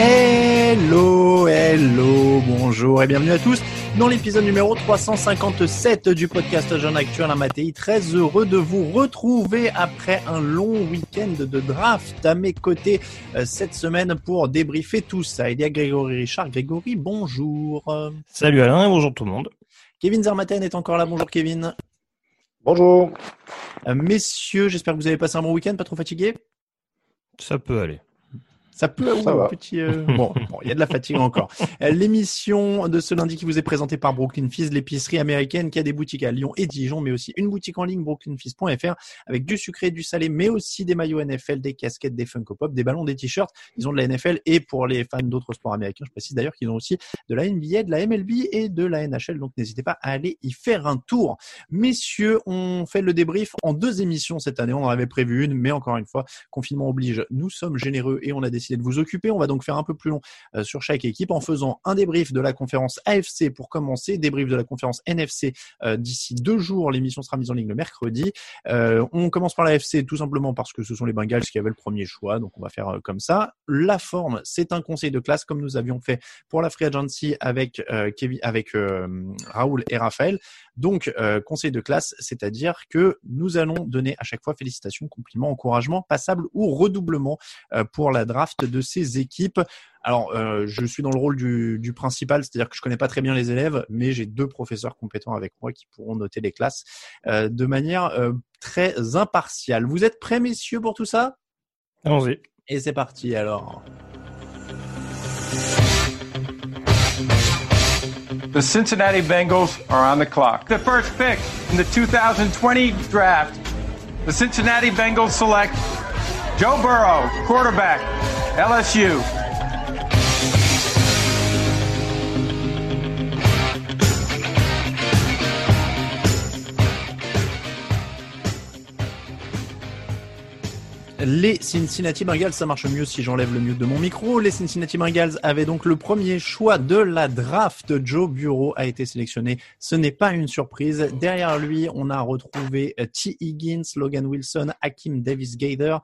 Hello, hello, bonjour et bienvenue à tous dans l'épisode numéro 357 du podcast Jeune Actuel Matéi. Très heureux de vous retrouver après un long week-end de draft à mes côtés euh, cette semaine pour débriefer tout ça. Il y a Grégory Richard. Grégory, bonjour. Salut Alain et bonjour tout le monde. Kevin Zermaten est encore là. Bonjour Kevin. Bonjour. Euh, messieurs, j'espère que vous avez passé un bon week-end, pas trop fatigué? Ça peut aller. Ça peut, va. un petit. euh, Bon, bon, il y a de la fatigue encore. Euh, L'émission de ce lundi qui vous est présentée par Brooklyn Fizz, l'épicerie américaine qui a des boutiques à Lyon et Dijon, mais aussi une boutique en ligne brooklynfizz.fr avec du sucré, du salé, mais aussi des maillots NFL, des casquettes, des Funko Pop, des ballons, des t-shirts. Ils ont de la NFL et pour les fans d'autres sports américains, je précise d'ailleurs qu'ils ont aussi de la NBA, de la MLB et de la NHL. Donc n'hésitez pas à aller y faire un tour. Messieurs, on fait le débrief en deux émissions cette année. On en avait prévu une, mais encore une fois, confinement oblige. Nous sommes généreux et on a décidé de vous occuper. On va donc faire un peu plus long euh, sur chaque équipe en faisant un débrief de la conférence AFC pour commencer, débrief de la conférence NFC euh, d'ici deux jours. L'émission sera mise en ligne le mercredi. Euh, on commence par la AFC tout simplement parce que ce sont les Bengals qui avaient le premier choix, donc on va faire comme ça. La forme, c'est un conseil de classe comme nous avions fait pour la free agency avec Kevin, avec Raoul et Raphaël. Donc conseil de classe, c'est-à-dire que nous allons donner à chaque fois félicitations, compliments, encouragements, passables ou redoublements pour la draft de ces équipes. Alors, euh, je suis dans le rôle du, du principal, c'est-à-dire que je connais pas très bien les élèves, mais j'ai deux professeurs compétents avec moi qui pourront noter les classes euh, de manière euh, très impartiale. Vous êtes prêts, messieurs, pour tout ça? Allons-y. Et c'est parti alors. The Cincinnati Bengals are on the clock. The first pick in the 2020 draft, the Cincinnati Bengals select Joe Burrow, quarterback, LSU. Les Cincinnati Bengals, ça marche mieux si j'enlève le mute de mon micro. Les Cincinnati Bengals avaient donc le premier choix de la draft. Joe Bureau a été sélectionné. Ce n'est pas une surprise. Derrière lui, on a retrouvé euh, T. Higgins, Logan Wilson, Hakim Davis Gaither,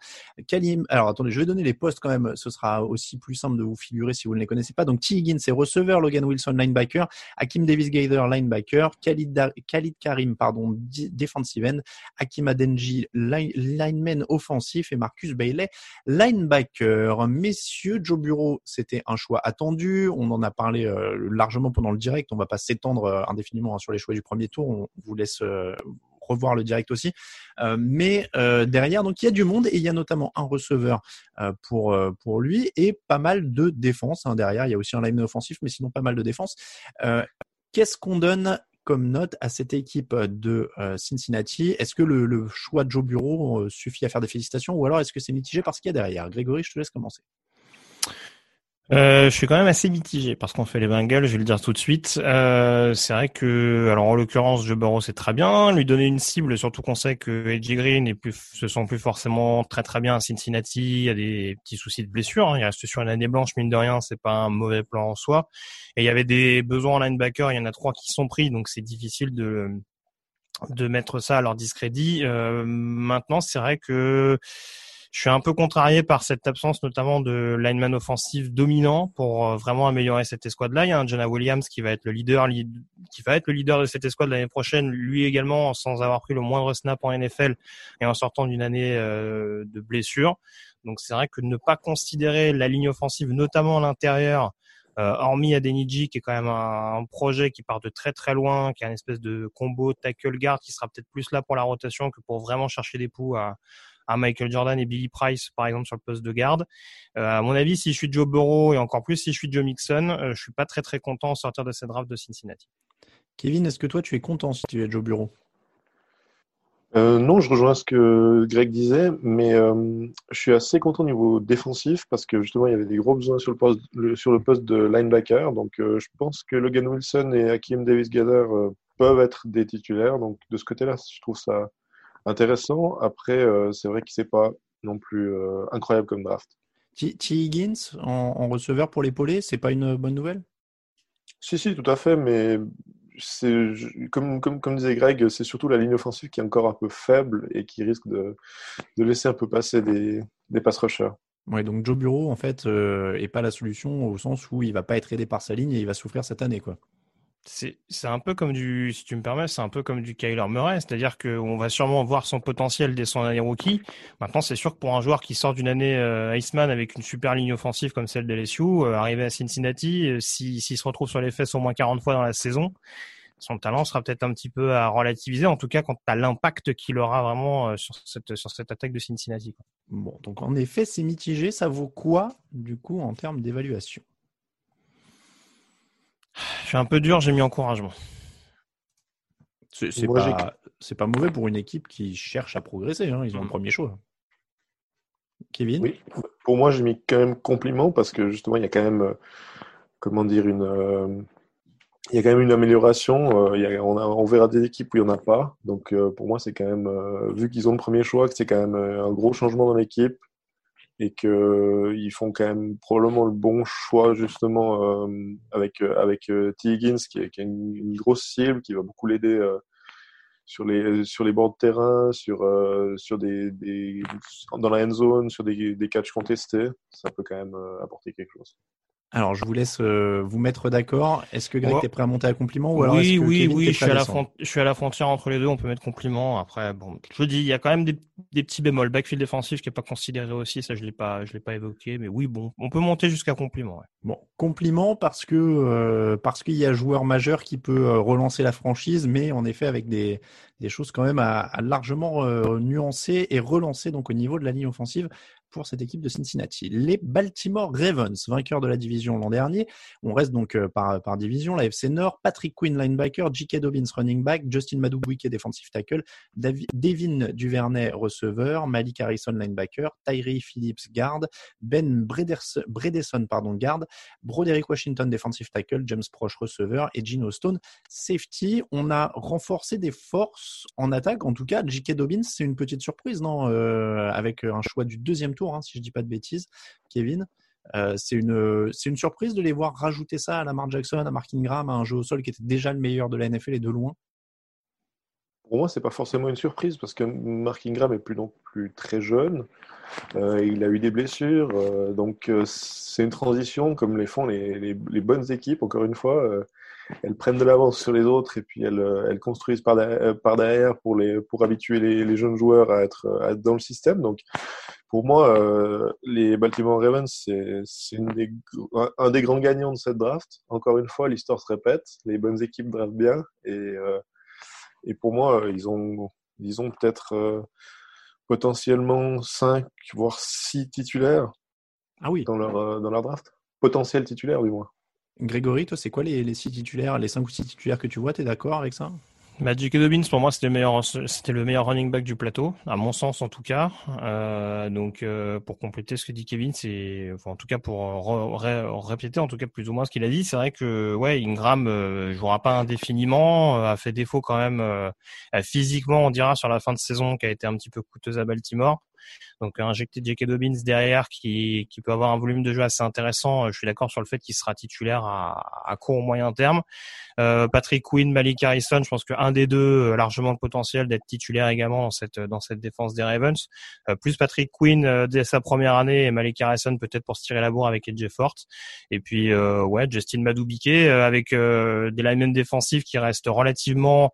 Kalim. Alors attendez, je vais donner les postes quand même. Ce sera aussi plus simple de vous figurer si vous ne les connaissez pas. Donc T. Higgins est receveur, Logan Wilson linebacker, Hakim Davis Gaither linebacker, Khalid, Karim pardon defensive end, Hakim Adenji line- lineman offensif Marcus Bailey linebacker. Messieurs, Joe Bureau, c'était un choix attendu. On en a parlé euh, largement pendant le direct. On va pas s'étendre euh, indéfiniment hein, sur les choix du premier tour. On vous laisse euh, revoir le direct aussi. Mais derrière, donc il y a du monde et il y a notamment un receveur pour pour lui et pas mal de défense hein, derrière. Il y a aussi un lineman offensif, mais sinon pas mal de défense. Qu'est-ce qu'on donne comme note à cette équipe de euh, Cincinnati Est-ce que le, choix de Joe Bureau euh, suffit à faire des félicitations ou alors est-ce que c'est mitigé par ce qu'il y a derrière? Grégory, je te laisse commencer. Euh, je suis quand même assez mitigé parce qu'on fait les Bengals, je vais le dire tout de suite. Euh, c'est vrai que, alors en l'occurrence, Joe Burrow c'est très bien. Lui donner une cible, surtout qu'on sait que Edgy Green et plus, se sent plus forcément très très bien à Cincinnati. Il y a des petits soucis de blessure. Hein. Il reste sur une année blanche, mine de rien, c'est pas un mauvais plan en soi. Et il y avait des besoins en linebacker, il y en a trois qui sont pris, donc c'est difficile de de mettre ça à leur discrédit. Euh, maintenant, c'est vrai que je suis un peu contrarié par cette absence notamment de lineman offensif dominant pour euh, vraiment améliorer cette escouade-là. Il y a un Jonah Williams qui va être le leader, qui va être le leader de cette escouade l'année prochaine, lui également sans avoir pris le moindre snap en NFL et en sortant d'une année euh, de blessure. Donc c'est vrai que ne pas considérer la ligne offensive, notamment à l'intérieur, euh, hormis Adeniji qui est quand même un, un, projet qui part de très très loin, qui a une espèce de combo tackle guard qui sera peut-être plus là pour la rotation que pour vraiment chercher des poux à, à Michael Jordan et Billy Price, par exemple, sur le poste de garde. Euh, à mon avis, si je suis Joe Burrow et encore plus si je suis Joe Mixon, euh, je suis pas très très content en sortir de cette draft de Cincinnati. Kevin, est-ce que toi tu es content si tu es Joe Burrow? Euh, non, je rejoins ce que Greg disait, mais euh, je suis assez content au niveau défensif parce que justement il y avait des gros besoins sur le poste, le, sur le poste de linebacker. Donc euh, je pense que Logan Wilson et Hakim Davis-Gather euh, peuvent être des titulaires. Donc de ce côté-là, je trouve ça intéressant. Après, euh, c'est vrai que c'est pas non plus euh, incroyable comme draft. T. Higgins en, receveur pour l'épauler, c'est pas une bonne nouvelle? Si, si, tout à fait, mais c'est comme, comme, comme disait Greg, c'est surtout la ligne offensive qui est encore un peu faible et qui risque de, de laisser un peu passer des, des pass rushers. Ouais, donc Joe Bureau, en fait, euh, est pas la solution au sens où il va pas être aidé par sa ligne et il va souffrir cette année, quoi c'est un peu comme du, si tu me permets, c'est un peu comme du Kyler Murray, c'est-à-dire qu'on va sûrement voir son potentiel dès son année rookie. Maintenant, c'est sûr que pour un joueur qui sort d'une année euh, Iceman avec une super ligne offensive comme celle de LSU, euh, arriver à Cincinnati, euh, s'il se retrouve sur les fesses au moins 40 fois dans la saison, son talent sera peut-être un petit peu à relativiser, en tout cas quand tu as l'impact qu'il aura vraiment euh, sur cette, sur cette attaque de Cincinnati. Bon, donc en effet, c'est mitigé. Ça vaut quoi, du coup, en termes d'évaluation? Je suis un peu dur, j'ai mis encouragement. C'est pas, pas, mauvais pour une équipe qui cherche à progresser. Hein. Ils ont mmh. le premier choix. Kevin Oui, pour moi, j'ai mis quand même compliment parce que justement, il y a quand même, euh, comment dire, une. Euh, il y a quand même une amélioration. Euh, il y a, on, a, on, verra des équipes où il n'y en a pas. Donc, euh, pour moi, c'est quand même, euh, vu qu'ils ont le premier choix, que c'est quand même un gros changement dans l'équipe et qu'ils euh, font quand même probablement le bon choix justement euh, avec euh, avec T. Higgins qui, est, qui une, grosse cible qui va beaucoup l'aider sur les sur les bords de terrain, sur sur des, des dans la end zone, sur des, des catchs contestés, ça peut quand même apporter quelque chose. Alors, je vous laisse euh, vous mettre d'accord. Est-ce que Greg, oh. est prêt à monter à compliment ou alors Oui, que oui, Kevin, oui. Je suis, à la je suis à la frontière entre les deux. On peut mettre compliment. Après, bon, je vous dis, il y a quand même des, des petits bémols. Backfield défensif qui est pas considéré aussi. Ça, je l'ai pas, je l'ai pas évoqué. Mais oui, bon, on peut monter jusqu'à compliment. Ouais. Bon, compliment parce que euh, parce qu'il y a joueur majeur qui peut euh, relancer la franchise, mais en effet avec des des choses quand même à, à largement euh, nuancer et relancer donc au niveau de la ligne offensive pour cette équipe de Cincinnati. Les Baltimore Ravens, vainqueurs de la division l'an dernier. On reste donc euh, par, division. La FC Nord, Patrick Quinn, linebacker, J.K. Dobbins, running back, Justin Madubwike, defensive tackle, David, Devin Duvernay, receveur, Malik Harrison, linebacker, Tyree Phillips, guard, Ben Bredesen, pardon, guard, Broderick Washington, defensive tackle, James Proche, receveur et Gino Stone, safety. On a renforcé des forces en attaque. En tout cas, J.K. Dobbins, c'est une petite surprise, non euh, Avec un choix du deuxième tour hein, si je dis pas de bêtises, Kevin. Euh, c'est une, c'est une surprise de les voir rajouter ça à Lamar Jackson, à Mark Ingram, à un jeu au sol qui était déjà le meilleur de la NFL et de loin. Pour moi, c'est pas forcément une surprise parce que Mark Ingram est plus non plus très jeune. Euh, il a eu des blessures, euh, donc euh, c'est une transition comme les font les, bonnes équipes. Encore une fois, euh, elles prennent de l'avance sur les autres et puis elles, euh, construisent par derrière, pour, habituer les, les jeunes joueurs à être, à être, dans le système. Donc, pour moi, euh, les Baltimore Ravens, c'est un des grands gagnants de cette draft. Encore une fois, l'histoire se répète. Les bonnes équipes draftent bien. Et, euh, et pour moi, ils ont, ils ont peut-être euh, potentiellement 5, voire 6 titulaires ah oui. dans, leur, dans leur draft. Potentiel titulaire, du moins. Grégory, toi, c'est quoi les, les six titulaires, les cinq ou six titulaires que tu vois? Tu es d'accord avec ça? Magic Dobbins, pour moi, c'était le meilleur, running back du plateau, à mon sens en tout cas. Euh, donc, euh, pour compléter ce que dit Kevin, c'est, en tout cas pour répéter, en tout cas plus ou moins ce qu'il a dit, c'est vrai que ouais, Ingram euh, jouera pas indéfiniment, euh, a fait défaut quand même euh, physiquement, on dira sur la fin de saison, qui a été un petit peu coûteuse à Baltimore. Donc injecter J.K. Dobbins derrière qui, qui peut avoir un volume de jeu assez intéressant. Je suis d'accord sur le fait qu'il sera titulaire à, court ou moyen terme. Euh, Patrick Quinn, Malik Harrison, je pense qu'un des deux largement le potentiel d'être titulaire également dans cette dans cette défense des Ravens. Euh, plus Patrick Quinn euh, dès sa première année et Malik Harrison peut-être pour se tirer la bourre avec AJ Forte. Et puis euh, ouais, Justin Madubique avec des linemen défensifs qui restent relativement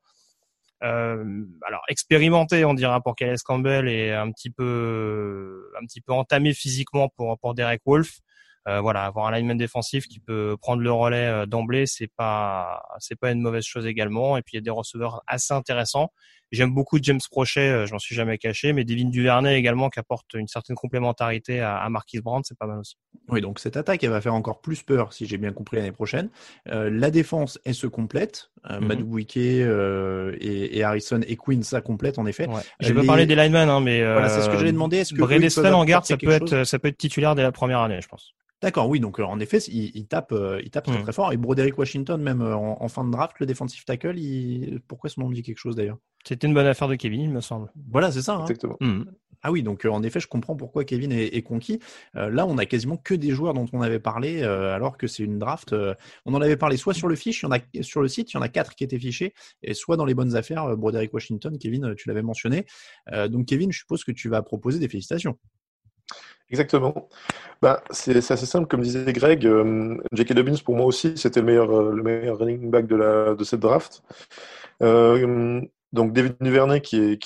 euh, alors expérimenté, on dira pour Calais Campbell et un petit peu un petit peu entamé physiquement pour pour Derek Wolf. Euh, voilà, avoir un lineman défensif qui peut prendre le relais euh, d'emblée, c'est pas c'est pas une mauvaise chose également. Et puis il y a des receveurs assez intéressants. J'aime beaucoup James Prochet, euh, je m'en suis jamais caché, mais Devin Duvernay également qui apporte une certaine complémentarité à, à Marquis Brandt, c'est pas mal aussi. Oui, donc cette attaque, elle va faire encore plus peur, si j'ai bien compris l'année prochaine. Euh, la défense, elle se complète. Euh, mm euh, et, et, Harrison et Quinn, ça complète en effet. Ouais. J'ai pas parlé des linemen, hein, mais voilà, c'est ce que j'allais demander. Est-ce que en garde, ça peut être, ça peut être titulaire dès la première année, je pense. D'accord, oui, donc euh, en effet, il, il tape, euh, il tape très, mmh. très fort. Et Broderick Washington, même euh, en, en, fin de draft, le defensive tackle, il... pourquoi son nom me dit quelque chose d'ailleurs? C'était une bonne affaire de Kevin, il me semble. Voilà, c'est ça. Hein Exactement. Mmh. Ah oui, donc en effet, je comprends pourquoi Kevin est, est conquis. Euh, là, on a quasiment que des joueurs dont on avait parlé, euh, alors que c'est une draft. Euh, on en avait parlé soit sur le fiche, il y en a sur le site, il y en a quatre qui étaient fichés, et soit dans les bonnes affaires. Broderick Washington, Kevin, tu l'avais mentionné. donc Kevin, je suppose que tu vas proposer des félicitations. Exactement. Bah, c'est assez simple, comme disait Greg. Euh, J.K. Dobbins, pour moi aussi, c'était le meilleur, euh, le meilleur running back de, la, de cette draft. Euh, donc David Duvernay, qui est,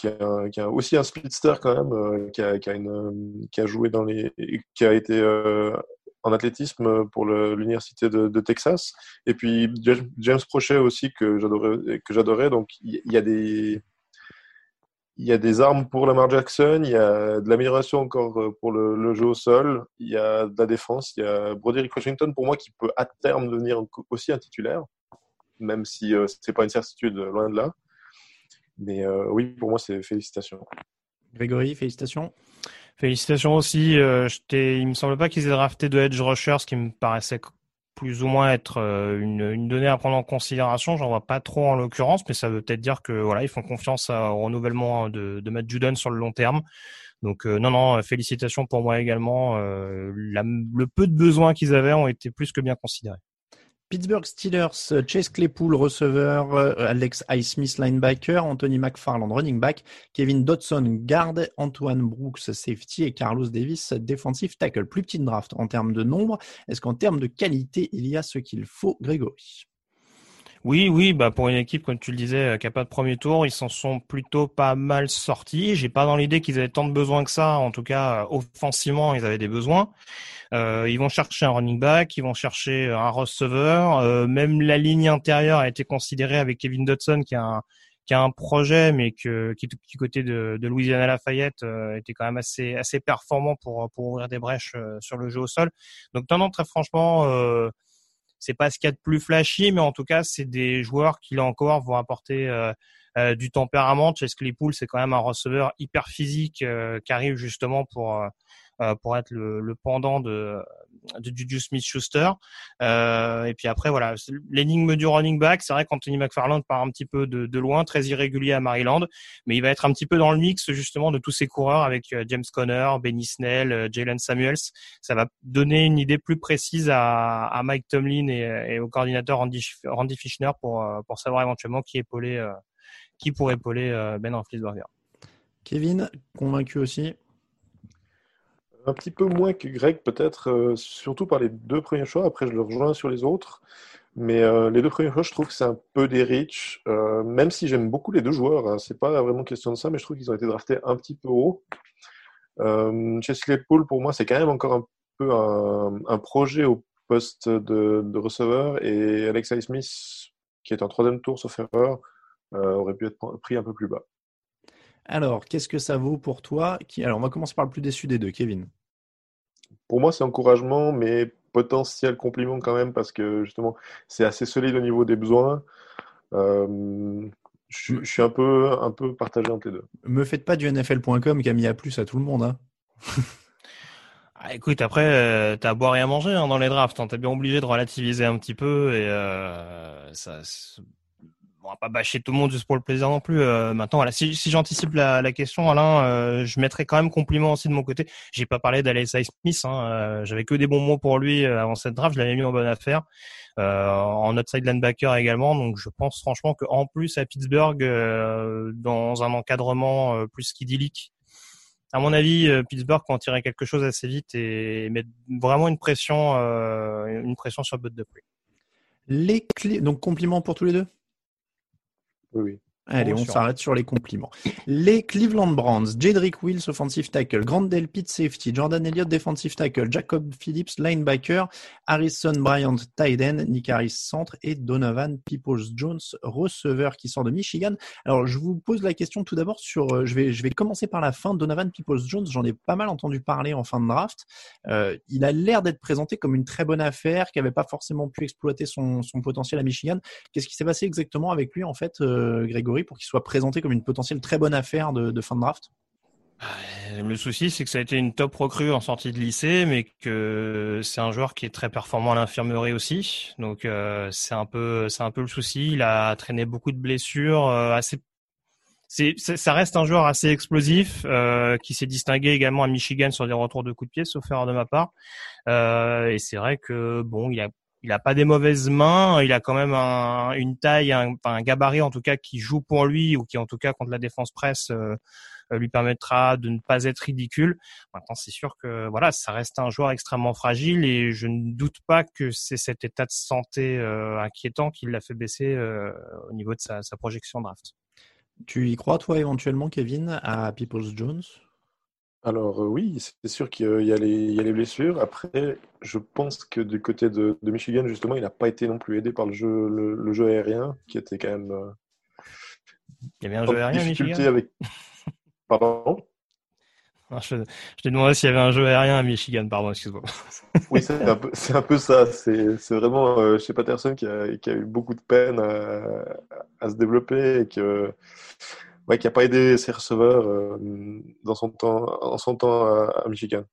aussi un speedster quand même, euh, qui, a, qui, a joué dans les, qui a été euh, en athlétisme pour l'université de, Texas. Et puis James Prochet aussi que j'adorais. Donc il y, a des armes pour Lamar Jackson, il y a de l'amélioration encore euh, pour le, le, jeu au sol, il y a de la défense, il y a Broderick Washington pour moi qui peut à terme devenir aussi un titulaire, même si euh, c'est pas une certitude loin de là. Mais euh, oui, pour moi c'est félicitations. Grégory, félicitations. Félicitations aussi. Euh, il me semble pas qu'ils aient drafté de edge rusher, ce qui me paraissait plus ou moins être euh, une, une, donnée à prendre en considération. J'en vois pas trop en l'occurrence, mais ça veut peut-être dire que voilà, ils font confiance au renouvellement de, de Matt Judon sur le long terme. Donc euh, non, non, félicitations pour moi également. Euh, la, le peu de besoins qu'ils avaient ont été plus que bien considérés. Pittsburgh Steelers, Chase Claypool, receveur, euh, Alex Highsmith, linebacker, Anthony McFarland, running back, Kevin Dodson, garde, Antoine Brooks, safety et Carlos Davis, defensive tackle. Plus petite draft en termes de nombre. Est-ce qu'en termes de qualité, il y a ce qu'il faut, Grégory? Oui, oui, bah pour une équipe, comme tu le disais, euh, qui n'a pas de premier tour, ils s'en sont plutôt pas mal sortis. J'ai pas dans l'idée qu'ils avaient tant de besoins que ça. En tout cas, euh, offensivement, ils avaient des besoins. Euh, ils vont chercher un running back, ils vont chercher un receveur. Euh, même la ligne intérieure a été considérée avec Kevin Dodson, qui a un, qui a un projet, mais que, qui du côté de, de Louisiana Lafayette euh, était quand même assez assez performant pour pour ouvrir des brèches euh, sur le jeu au sol. Donc non, non, très franchement, euh, c'est pas ce qu'il y a de plus flashy, mais en tout cas, c'est des joueurs qui là encore vont apporter euh, euh, du tempérament. Chase Claypool, c'est quand même un receveur hyper physique euh, qui arrive justement pour euh, pour être le pendant de, de Juju Smith-Schuster. Euh, et puis après, voilà, l'énigme du running back, c'est vrai qu'Anthony McFarland part un petit peu de, loin, très irrégulier à Maryland, mais il va être un petit peu dans le mix justement de tous ces coureurs avec euh, James Conner, Benny Snell, euh, Jalen Samuels. Ça va donner une idée plus précise à, Mike Tomlin et, au coordinateur Randy, Randy pour, pour savoir éventuellement qui épauler, qui pourrait épauler Ben Roethlisberger. Kevin, convaincu aussi? Un petit peu moins que Greg, peut-être, euh, surtout par les deux premiers choix. Après, je le rejoins sur les autres. Mais euh, les deux premiers choix, je trouve que c'est un peu des rich. Euh, même si j'aime beaucoup les deux joueurs, hein, c'est pas vraiment question de ça, mais je trouve qu'ils ont été draftés un petit peu haut. Euh, Chesley Paul, pour moi, c'est quand même encore un peu un, un projet au poste de, de, receveur. Et Alex Smith, qui est en troisième tour, sauf erreur, euh, aurait pu être pris un peu plus bas. Alors, qu'est-ce que ça vaut pour toi Alors, on va commencer par le plus déçu des deux, Kevin. Pour moi, c'est encouragement, mais potentiel compliment quand même, parce que justement, c'est assez solide au niveau des besoins. Euh, je, je suis un peu, un peu partagé entre les deux. Me faites pas du NFL.com qui a mis à plus à tout le monde. Hein. Ah, écoute, après, euh, t'as à boire et à manger hein, dans les drafts. Hein. T'es bien obligé de relativiser un petit peu et euh, ça. On va pas bâcher tout le monde juste pour le plaisir non plus. Euh, maintenant, voilà, si, si j'anticipe la, la question, Alain, euh, je mettrai quand même compliment aussi de mon côté. J'ai pas parlé d'Alexis Smith. Hein, euh, J'avais que des bons mots pour lui euh, avant cette draft. Je l'avais mis en bonne affaire. Euh, en outside linebacker également. Donc, je pense franchement qu'en plus à Pittsburgh, euh, dans un encadrement plus qu'idyllique, à mon avis, Pittsburgh peut en tirer quelque chose assez vite et mettre vraiment une pression, une pression sur Bud Dupree. Les clés. Donc, compliments pour tous les deux? Oui, oui. Allez, on s'arrête sur les compliments. Les Cleveland Browns, Jedrick Wills, offensive tackle, Grant Delpit, safety, Jordan Elliott, defensive tackle, Jacob Phillips, linebacker, Harrison Bryant, tight end, Nick Harris, centre, et Donovan Peoples-Jones, receveur qui sort de Michigan. Alors, je vous pose la question tout d'abord sur, euh, je vais, je vais commencer par la fin. Donovan Peoples-Jones, j'en ai pas mal entendu parler en fin de draft. Euh, il a l'air d'être présenté comme une très bonne affaire, qui avait pas forcément pu exploiter son, son potentiel à Michigan. Qu'est-ce qui s'est passé exactement avec lui, en fait, euh, Grégory, pour qu'il soit présenté comme une potentielle très bonne affaire de, fin de draft? Euh, Le souci, c'est que ça a été une top recrue en sortie de lycée, mais que c'est un joueur qui est très performant à l'infirmerie aussi. Donc euh, c'est un peu, un peu le souci. Il a traîné beaucoup de blessures, euh, assez. Ça reste un joueur assez explosif qui s'est distingué également à Michigan sur des retours de coups de pied, sauf erreur de ma part. Et c'est vrai que bon, il a il a pas des mauvaises mains, il a quand même un, une taille, un, gabarit en tout cas qui joue pour lui ou qui en tout cas contre la défense presse euh, euh, lui permettra de ne pas être ridicule. Maintenant, c'est sûr que voilà, ça reste un joueur extrêmement fragile et je ne doute pas que c'est cet état de santé euh, inquiétant qui l'a fait baisser au niveau de sa projection draft. Tu y crois, toi, éventuellement, Kevin, à Peoples Jones? Alors euh, oui, c'est sûr qu'il y a- il y a les, il y a les blessures. Après, je pense que du côté de, de Michigan, justement, il n'a pas été non plus aidé par le jeu, le, le jeu aérien, qui était quand même euh, Il y avait un jeu aérien Michigan? avec. Pardon? Non, Je, je t'ai demandé s'il y avait un jeu aérien à Michigan, pardon, excuse-moi. Oui, c'est un peu, c'est un peu ça. C'est, c'est vraiment euh, chez Patterson qui a, qui a eu beaucoup de peine à, à se développer et que, ouais, qui n'a pas aidé ses receveurs euh, dans son temps, en son temps à, Michigan.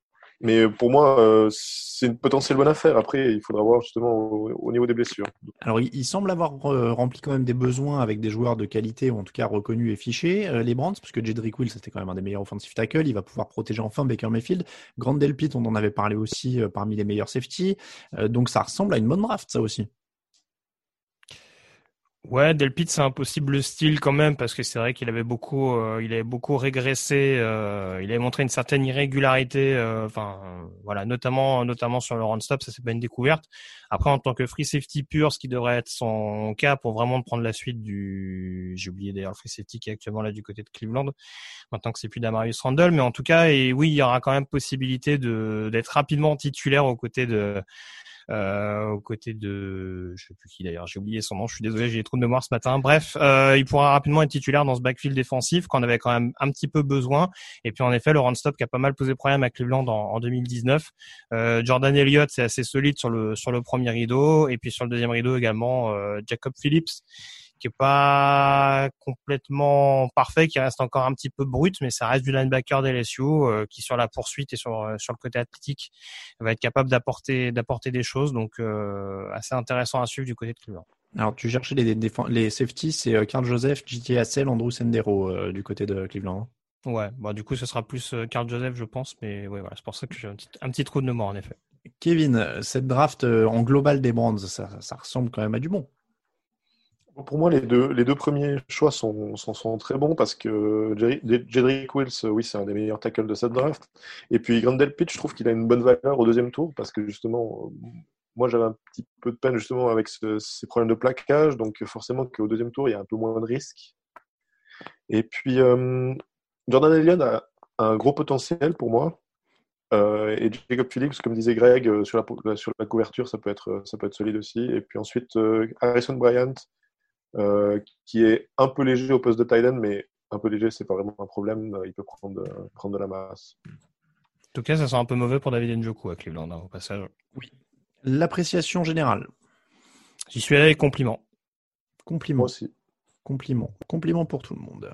Mais pour moi, euh, c'est une potentielle bonne affaire. Après, il faudra voir justement au, au niveau des blessures. Alors, il, semble avoir euh, rempli quand même des besoins avec des joueurs de qualité, ou en tout cas reconnus et fichés, euh, les Brands, parce que Jedrick Will, c'était quand même un des meilleurs offensive tackle. Il va pouvoir protéger enfin Baker Mayfield. Grant Delpit, on en avait parlé aussi euh, parmi les meilleurs safety. Euh, donc, ça ressemble à une bonne draft, ça aussi. Ouais, Delpit, c'est un possible style quand même parce que c'est vrai qu'il avait beaucoup, euh, il avait beaucoup régressé. euh, il avait montré une certaine irrégularité. euh, Enfin, euh, voilà, notamment, notamment sur le run stop, ça c'est pas une découverte. Après, en tant que free safety pur, ce qui devrait être son cas pour vraiment prendre la suite du, j'ai oublié d'ailleurs le free safety qui est actuellement là du côté de Cleveland. Maintenant que c'est plus Damarius Randall, mais en tout cas, et oui, il y aura quand même possibilité de d'être rapidement titulaire aux côtés de euh, aux côtés de, je sais plus qui d'ailleurs, j'ai oublié son nom, je suis désolé, j'ai trop de mémoire ce matin. Bref, euh, il pourra rapidement être titulaire dans ce backfield défensif qu'on avait quand même un petit peu besoin. Et puis en effet, run stop qui a pas mal posé problème à Cleveland en, en 2019. Euh, Jordan Elliott, c'est assez solide sur le sur le premier rideau, et puis sur le deuxième rideau également euh, Jacob Phillips qui est pas complètement parfait, qui reste encore un petit peu brut, mais ça reste du linebacker d'LSU euh, qui sur la poursuite et sur euh, sur le côté athlétique va être capable d'apporter d'apporter des choses, donc euh, assez intéressant à suivre du côté de Cleveland. Alors, tu cherchais les, les safety, c'est euh, Carl Joseph, JT Hassel, Andrew Sendero euh, du côté de Cleveland. Ouais, bon du coup ce sera plus euh, Carl Joseph je pense, mais ouais voilà c'est pour ça que j'ai un petit, un petit trou de mémoire en effet. Kevin, euh, cette draft euh, en global des Brands, ça, ça ressemble quand même à du bon. Pour moi, les deux, les deux premiers choix sont, sont, très bons parce que Jedrick Wills, euh, oui, c'est un des meilleurs tackles de cette draft. Et puis Grandel Pitch, je trouve qu'il a une bonne valeur au deuxième tour parce que justement, euh, moi j'avais un petit peu de peine justement avec ce- ces problèmes de plaquage, donc forcément qu'au deuxième tour, il y a un peu moins de risques. Et puis euh, Jordan Elliott a un gros potentiel pour moi. Et Jacob Phillips, comme disait Greg, sur, la, sur la couverture, ça peut être, ça peut être solide aussi. Et puis ensuite, Harrison Bryant, qui est un peu léger au poste de tight end, mais un peu léger, c'est pas vraiment un problème. Euh, Il peut prendre, euh, prendre de la masse. En tout cas ça sent un peu mauvais pour David Njoku à Cleveland hein, au passage. L'appréciation générale. J'y suis allé avec compliment. Compliment. Moi aussi. Compliment. Compliment pour tout le monde.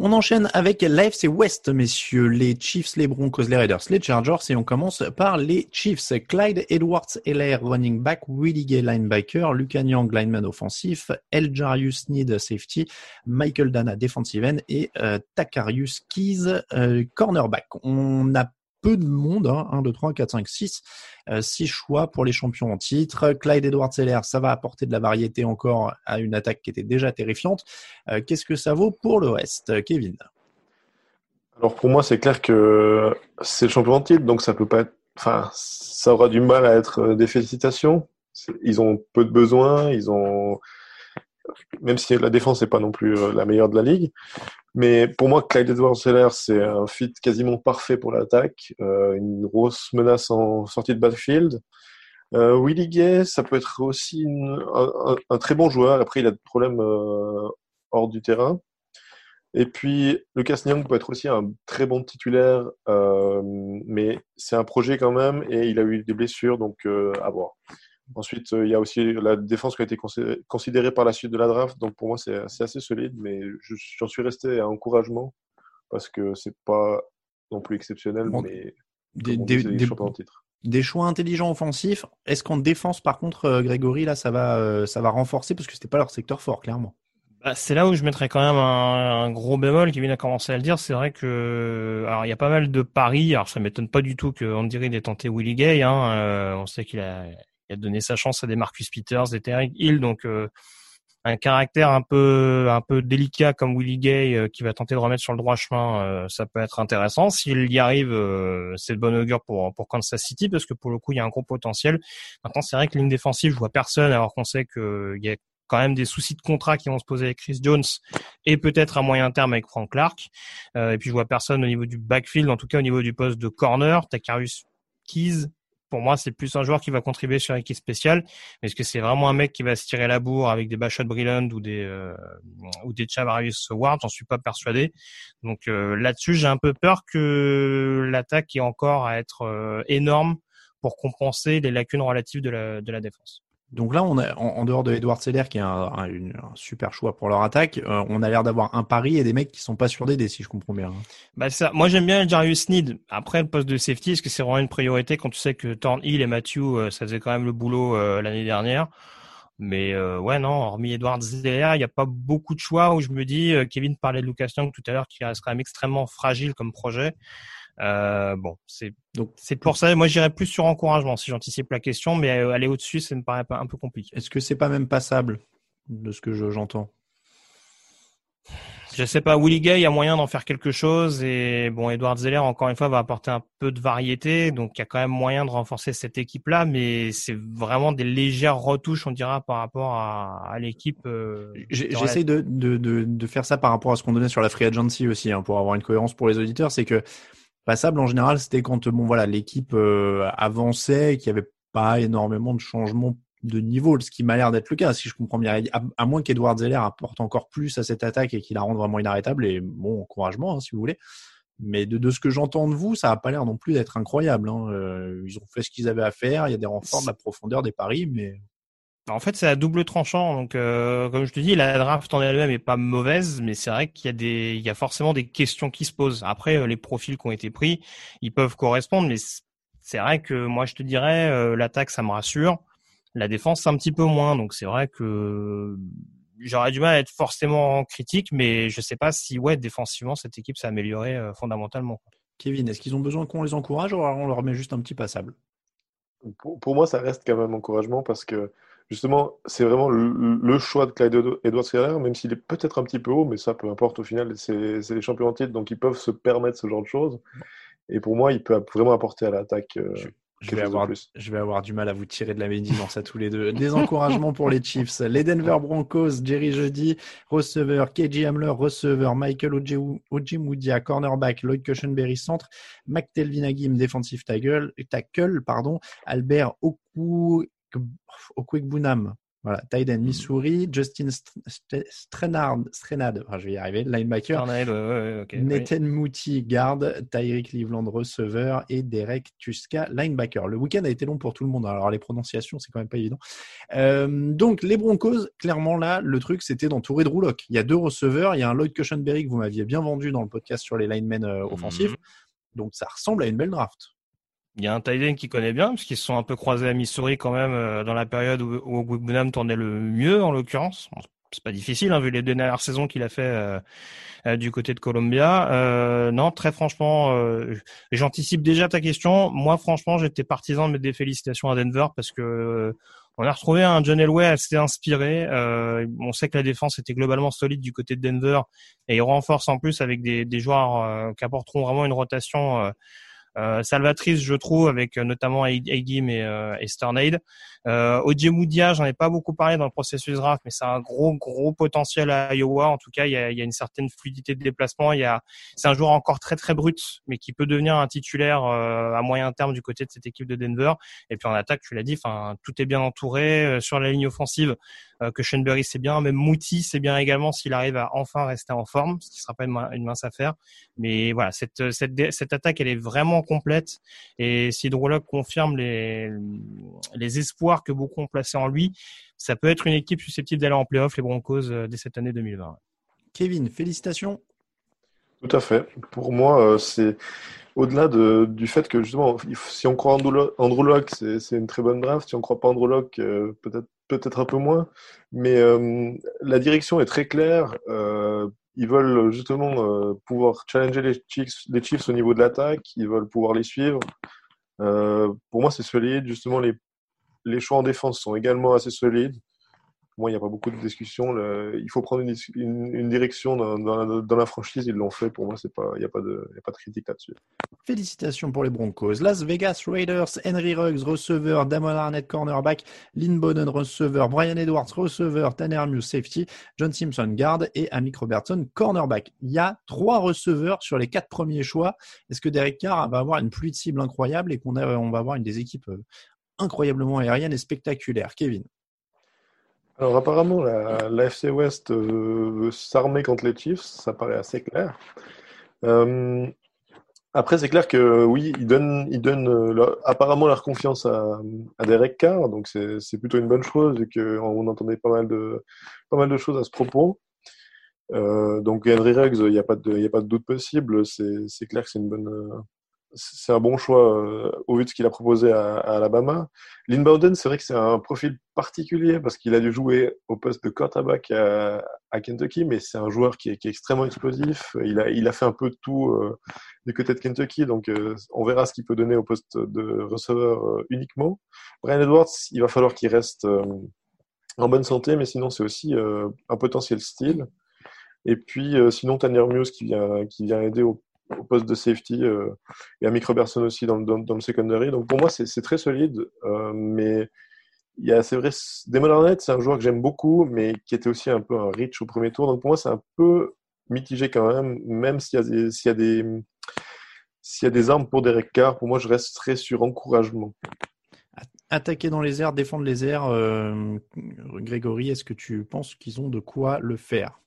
On enchaîne avec l'AFC West, messieurs, les Chiefs, les Broncos, les Raiders, les Chargers, et on commence par les Chiefs. Clyde Edwards-Helaire, running back, Willie Gay, linebacker, Lucan Young, lineman offensif, El Jarius Need, safety, Michael Dana, defensive end, et euh, Takarius Keys, euh, cornerback. On a peu de monde, hein, 1, 2, 3, 4, 5, 6, 6 choix pour les champions en titre. Clyde Edwards Seller, ça va apporter de la variété encore à une attaque qui était déjà terrifiante. Euh, qu'est-ce que ça vaut pour le reste, Kevin? Alors pour moi, c'est clair que c'est le champion en titre, donc ça peut pas être, enfin, ça aura du mal à être euh, des félicitations. Ils ont peu de besoins, même si la défense n'est pas non plus euh, la meilleure de la ligue, mais pour moi, Clyde Edwards-Helaire, c'est un fit quasiment parfait pour l'attaque. Euh, une grosse menace en sortie de backfield. Euh, Willie Gay, ça peut être aussi un, très bon joueur. Après, il a des problèmes euh, hors du terrain. Et puis, Lucas Nyang peut être aussi un très bon titulaire, euh, mais c'est un projet quand même, et il a eu des blessures, donc euh, à voir. Ensuite, euh, il y a aussi la défense qui a été considérée par la suite de la draft. Donc pour moi, c'est assez solide, mais j'en suis resté à encouragement parce que c'est pas non plus exceptionnel, mais des, des, des, choix intelligents offensifs. Est-ce qu'en défense, par contre, euh, Grégory, là, ça va, euh, ça va renforcer? Parce que c'était pas leur secteur fort, clairement. Bah, c'est là où je mettrais quand même un, gros bémol. Kevin a commencé à le dire. C'est vrai que, alors il y a pas mal de paris. Alors ça m'étonne pas du tout que Andy Reid ait tenté Willie Gay. Hein. on sait qu'il a, il a donné sa chance à des Marcus Peters, des Terry Hill, donc euh, un caractère un peu un peu délicat comme Willie Gay euh, qui va tenter de remettre sur le droit chemin, euh, ça peut être intéressant. S'il y arrive, c'est de bon augure pour pour Kansas City parce que pour le coup il y a un gros potentiel. Maintenant c'est vrai que ligne défensive, je vois personne alors qu'on sait qu'il y a quand même des soucis de contrat qui vont se poser avec Chris Jones et peut-être à moyen terme avec Frank Clark. et puis je vois personne au niveau du backfield, en tout cas au niveau du poste de corner. Takarius Keys, pour moi, c'est plus un joueur qui va contribuer sur l'équipe spéciale. Est-ce que c'est vraiment un mec qui va se tirer la bourre avec des Bashot Brilland ou des euh, ou des Chavarius Ward? J'en suis pas persuadé. Donc euh, là-dessus, j'ai un peu peur que l'attaque ait encore à être euh, énorme pour compenser les lacunes relatives de la, de la défense. Donc là, on a, en, dehors de Edward Seller, qui est un, super choix pour leur attaque, euh, on a l'air d'avoir un pari et des mecs qui sont pas sur des si je comprends bien. Bah ça, moi j'aime bien Jarius Need. Après le poste de safety, est-ce que c'est vraiment une priorité quand tu sais que Thornhill et Matthew, euh, ça faisait quand même le boulot euh, l'année dernière? Mais ouais, non, hormis Edward Zeller, il n'y a pas beaucoup de choix où je me dis, Kevin parlait de Lucas Young tout à l'heure, qui reste quand même extrêmement fragile comme projet. Euh, bon, c'est donc c'est pour ça. Moi, j'irais plus sur encouragement si j'anticipe la question, mais euh, aller au-dessus, ça me paraît un peu compliqué. Est-ce que c'est pas même passable de ce que j'entends? Je sais pas, Willie Gay, il y a moyen d'en faire quelque chose et bon, Edward Zeller, encore une fois, va apporter un peu de variété, donc il y a quand même moyen de renforcer cette équipe-là, mais c'est vraiment des légères retouches, on dira, par rapport à, l'équipe. Euh, J'essaie de, de, de, faire ça par rapport à ce qu'on donnait sur la free agency aussi, hein, pour avoir une cohérence pour les auditeurs, c'est que passable en général, c'était quand bon voilà l'équipe euh, avançait, qu'il n'y avait pas énormément de changements de niveau, ce qui m'a l'air d'être le cas, si je comprends bien. À, moins qu'Edward Zeller apporte encore plus à cette attaque et qu'il la rende vraiment inarrêtable, et bon, encouragement, hein, si vous voulez. Mais de, de ce que j'entends de vous, ça n'a pas l'air non plus d'être incroyable. Hein. Euh, ils ont fait ce qu'ils avaient à faire, il y a des renforts, de la profondeur des paris, mais en fait, c'est à double tranchant. Donc, euh, comme je te dis, la draft en elle-même est pas mauvaise, mais c'est vrai qu'il y a des, il y a forcément des questions qui se posent. Après, euh, les profils qui ont été pris, ils peuvent correspondre, mais c'est vrai que moi, je te dirais, euh, l'attaque, ça me rassure. La défense, c'est un petit peu moins. Donc, c'est vrai que j'aurais du mal à être forcément critique, mais je sais pas si, ouais, défensivement, cette équipe s'est améliorée fondamentalement. Kevin, est-ce qu'ils ont besoin qu'on les encourage ou on leur met juste un petit passable? Pour, pour, moi, ça reste quand même encouragement parce que justement, c'est vraiment le, choix de Clyde Edwards Ferrer, même s'il est peut-être un petit peu haut, mais ça, peu importe, au final, c'est les champions en titre, donc ils peuvent se permettre ce genre de choses. Et pour moi, il peut vraiment apporter à l'attaque. Euh, je, vais avoir, je vais avoir du mal à vous tirer de la médisance à tous les deux. Des encouragements pour les Chiefs. Les Denver Broncos, Jerry Jeudy, receveur, KJ Hamler, receveur, Michael Ojimoudia, cornerback, Lloyd Cushenberry, centre, McTelvin Agim, defensive tackle, tackle pardon, Albert Oku Okwekbunam, Voilà, Tyden Missouri, Justin Strenard, Strenad, je vais y arriver, linebacker. Nathan Moody, garde, Tyreek Cleveland, receveur et Derek Tuska, linebacker. Le week-end a été long pour tout le monde, alors les prononciations, c'est quand même pas évident. Euh, donc, les Broncos, clairement là, le truc, c'était d'entourer de Rouloc. Il y a deux receveurs, il y a un Lloyd Cushenberry que vous m'aviez bien vendu dans le podcast sur les linemen euh, offensifs. Mhm. Donc, ça ressemble à une belle draft. Il y a un Tyden qui connaît bien, parce qu'ils se sont un peu croisés à Missouri quand même euh, dans la période où, où tournait le mieux, en l'occurrence. c'est pas difficile, hein, vu les deux dernières saisons qu'il a fait euh, euh, du côté de Columbia. non, très franchement, j'anticipe déjà ta question. Moi, franchement, j'étais partisan de mettre des félicitations à Denver parce que on a retrouvé un John Elway assez inspiré. on sait que la défense était globalement solide du côté de Denver et il renforce en plus avec des, des joueurs qui apporteront vraiment une rotation euh, salvatrice, je trouve, avec euh, notamment Aigim et, euh, et Sternade. Euh, Moudia, j'en ai pas beaucoup parlé dans le processus draft, mais c'est un gros gros potentiel à Iowa. En tout cas, il y a, une certaine fluidité de déplacement. Il y a, c'est un joueur encore très très brut, mais qui peut devenir un titulaire à moyen terme du côté de cette équipe de Denver. Et puis en attaque, tu l'as dit, enfin tout est bien entouré sur la ligne offensive. Que Shenbury c'est bien, même Mouti c'est bien également s'il arrive à enfin rester en forme, ce qui sera pas une, mince affaire. Mais voilà, cette, cette, cette attaque, elle est vraiment complète. Et si Drolock confirme les, les espoirs que beaucoup ont placés en lui, ça peut être une équipe susceptible d'aller en playoff, les Broncos, euh, dès cette année 2020. Kevin, félicitations. Tout à fait. Pour moi, euh, c'est au-delà de, du fait que justement, si on croit Andrew Locke, c'est une très bonne draft. Si on ne croit pas Andrew Locke, euh, peut-être peut-être un peu moins. Mais la direction est très claire. Ils veulent justement euh, pouvoir challenger les Chiefs, au niveau de l'attaque, ils veulent pouvoir les suivre. Euh, pour moi, c'est solide. Justement, les choix en défense sont également assez solides moi, il n'y a pas beaucoup de discussion. il faut prendre une, direction dans, la, franchise. Ils l'ont fait. Pour moi, il n'y a, pas de, a pas de critique là-dessus. Félicitations pour les Broncos. Las Vegas Raiders, Henry Ruggs, receveur, Damon Arnett, cornerback, Lynn Bowden, receveur, Brian Edwards, receveur, Tanner Muse, safety, John Simpson, guard et Amick Robertson, cornerback. Il y a trois receveurs sur les quatre premiers choix. Est-ce que Derek Carr va avoir une pluie de cibles incroyable et qu'on on va avoir une des équipes euh, incroyablement aériennes et spectaculaires? Kevin alors apparemment, la, FC West veut s'armer contre les Chiefs, ça paraît assez clair. Euh, après, c'est clair que oui, ils donnent, ils donnent apparemment leur confiance à, Derek Carr, donc c'est plutôt une bonne chose et qu'on entendait pas mal de pas mal de choses à ce propos. Euh, donc Henry Ruggs, il n'y a a pas de doute possible. C'est clair que c'est une bonne, c'est un bon choix euh, au vu de ce qu'il a proposé à, Alabama. Lynn Bowden, c'est vrai que c'est un profil particulier parce qu'il a dû jouer au poste de quarterback à, Kentucky, mais c'est un joueur qui est, extrêmement explosif. Il a, fait un peu de tout euh, du côté de Kentucky, donc euh, on verra ce qu'il peut donner au poste de receveur uniquement. Brian Edwards, il va falloir qu'il reste en bonne santé, mais sinon c'est aussi un potentiel style. Et puis sinon Tanner Muse qui vient aider au au poste de safety euh, et à micro Robertson aussi dans, le secondary. Donc pour moi, c'est très solide, euh, mais il y a, c'est vrai, Damon Arnett, c'est un joueur que j'aime beaucoup, mais qui était aussi un peu un reach au premier tour. Donc pour moi, c'est un peu mitigé quand même, même s'il y a des armes pour Derek Carr, pour moi, je resterai sur encouragement. Attaquer dans les airs, défendre les airs, euh, Grégory, est-ce que tu penses qu'ils ont de quoi le faire?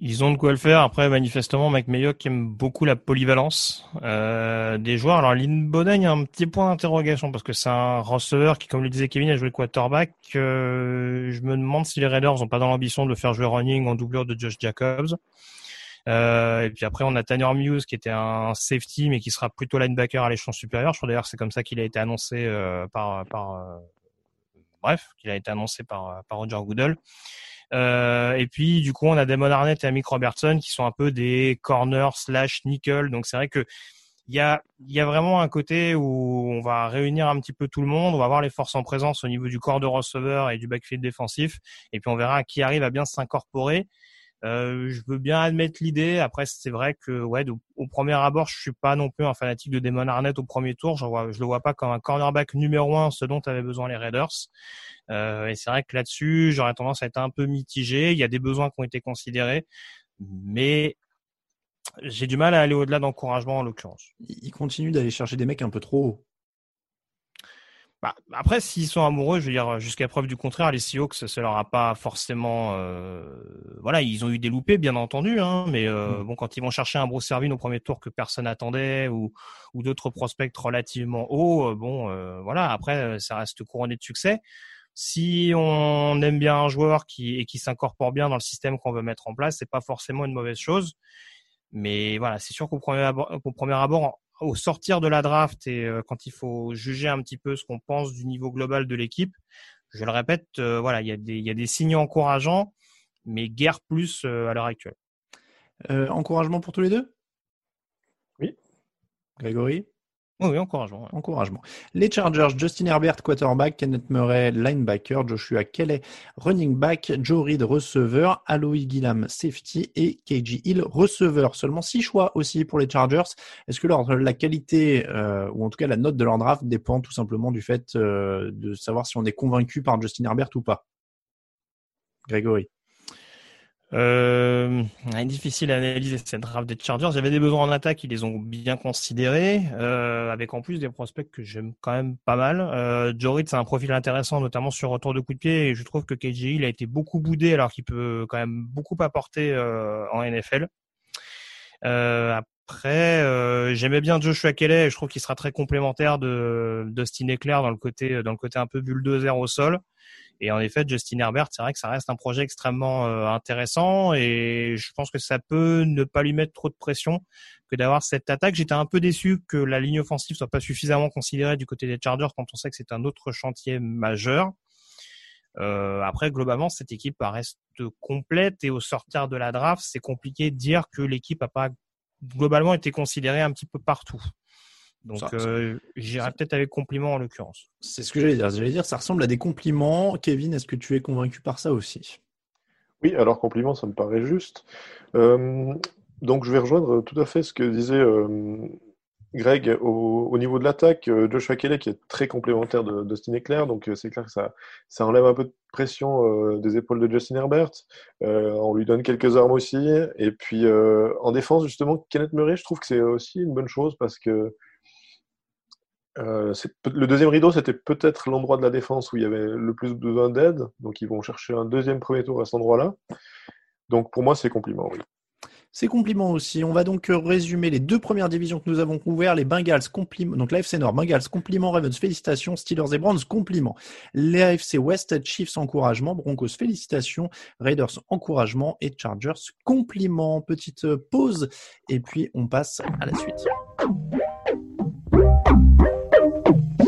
Ils ont de quoi le faire. Après, manifestement, Mike Mayock aime beaucoup la polyvalence euh, des joueurs. Alors, Lynn Boden, il y a un petit point d'interrogation parce que c'est un receveur qui, comme le disait Kevin, a joué quarterback. Euh, je me demande si les Raiders n'ont pas dans l'ambition de le faire jouer running en doublure de Josh Jacobs. Euh, et puis après, on a Tanner Muse qui était un safety, mais qui sera plutôt linebacker à l'échelon supérieur. Je crois d'ailleurs c'est comme ça qu'il a été annoncé euh, par, par euh, bref, qu'il a été annoncé par, par Roger Goodell. Euh, et puis du coup, on a Damon Arnett et Amick Robertson qui sont un peu des corners slash nickel. Donc c'est vrai que il y a, y a vraiment un côté où on va réunir un petit peu tout le monde, on va voir les forces en présence au niveau du corps de receveur et du backfield défensif, et puis on verra qui arrive à bien s'incorporer. Euh, je veux bien admettre l'idée. Après, c'est vrai que ouais, au, premier abord, je suis pas non plus un fanatique de Damon Arnett au premier tour. Je, vois, le vois pas comme un cornerback numéro un, ce dont avaient besoin les Raiders. Euh, et c'est vrai que là-dessus, j'aurais tendance à être un peu mitigé. Il y a des besoins qui ont été considérés, mais j'ai du mal à aller au-delà d'encouragement en l'occurrence. Il continue d'aller chercher des mecs un peu trop hauts. Bah, après, s'ils sont amoureux, je veux dire, jusqu'à preuve du contraire, les Seahawks, ça leur a pas forcément, euh, voilà, ils ont eu des loupés, bien entendu, hein, mais euh, mm. bon, quand ils vont chercher un Bruce Servine au premier tour que personne attendait ou, ou d'autres prospects relativement hauts, euh, bon, euh, voilà, après, ça reste couronné de succès. Si on aime bien un joueur qui et qui s'incorpore bien dans le système qu'on veut mettre en place, c'est pas forcément une mauvaise chose. Mais voilà, c'est sûr qu'au premier au premier abord au sortir de la draft et euh, quand il faut juger un petit peu ce qu'on pense du niveau global de l'équipe, je le répète, euh, voilà, il y, a des, il y a des signes encourageants, mais guère plus euh, à l'heure actuelle. encouragement pour tous les deux? Oui. Grégory? Oui, encouragement. Encouragement. Les Chargers, Justin Herbert, quarterback, Kenneth Murray, linebacker, Joshua Kelly, running back, Joe Reed, receveur, Aloy Gillam, safety et KG Hill, receveur. Seulement six choix aussi pour les Chargers. Est-ce que leur, la qualité, euh, ou en tout cas la note de leur draft dépend tout simplement du fait euh, de savoir si on est convaincu par Justin Herbert ou pas? Grégory euh, difficile à analyser cette draft des Chargers. Avait des besoins en attaque, ils les ont bien considérés, euh, avec en plus des prospects que j'aime quand même pas mal. Euh, c'est un profil intéressant, notamment sur retour de coup de pied, et je trouve que KJ il a été beaucoup boudé alors qu'il peut quand même beaucoup apporter euh, en NFL. Euh, après, euh, j'aimais bien Joshua Kelly, et je trouve qu'il sera très complémentaire de Dustin Eclair dans le côté dans le côté un peu bulldozer au sol. Et en effet, Justin Herbert, c'est vrai que ça reste un projet extrêmement euh, intéressant et je pense que ça peut ne pas lui mettre trop de pression que d'avoir cette attaque. J'étais un peu déçu que la ligne offensive soit pas suffisamment considérée du côté des Chargers quand on sait que c'est un autre chantier majeur. Euh, après, globalement, cette équipe reste complète et au sortir de la draft, c'est compliqué de dire que l'équipe a pas globalement été considérée un petit peu partout. Donc euh, j'irai peut-être avec compliment en l'occurrence. C'est ce que j'allais dire. J'allais dire, ça ressemble à des compliments. Kevin, est-ce que tu es convaincu par ça aussi? Oui, alors compliment, ça me paraît juste. Euh, donc je vais rejoindre tout à fait ce que disait euh, Greg au, niveau de l'attaque. Joshua Kelly qui est très complémentaire de, Dustin Eclair, donc c'est clair que ça, ça enlève un peu de pression des épaules de Justin Herbert. on lui donne quelques armes aussi. Et puis en défense, justement, Kenneth Murray, je trouve que c'est aussi une bonne chose parce que euh, le deuxième rideau, c'était peut-être l'endroit de la défense où il y avait le plus besoin d'aide. Donc, ils vont chercher un deuxième premier tour à cet endroit-là. Donc, pour moi, c'est compliment. C'est compliment aussi. On va donc résumer les deux premières divisions que nous avons couvertes. Les Bengals, compliment. Donc, l'AFC Nord, Bengals, compliment. Ravens, félicitations. Steelers et Browns, compliment. L'AFC West, Chiefs, encouragement. Broncos, félicitations. Raiders, encouragement. Et Chargers, compliment. Petite pause. Et puis, on passe à la suite.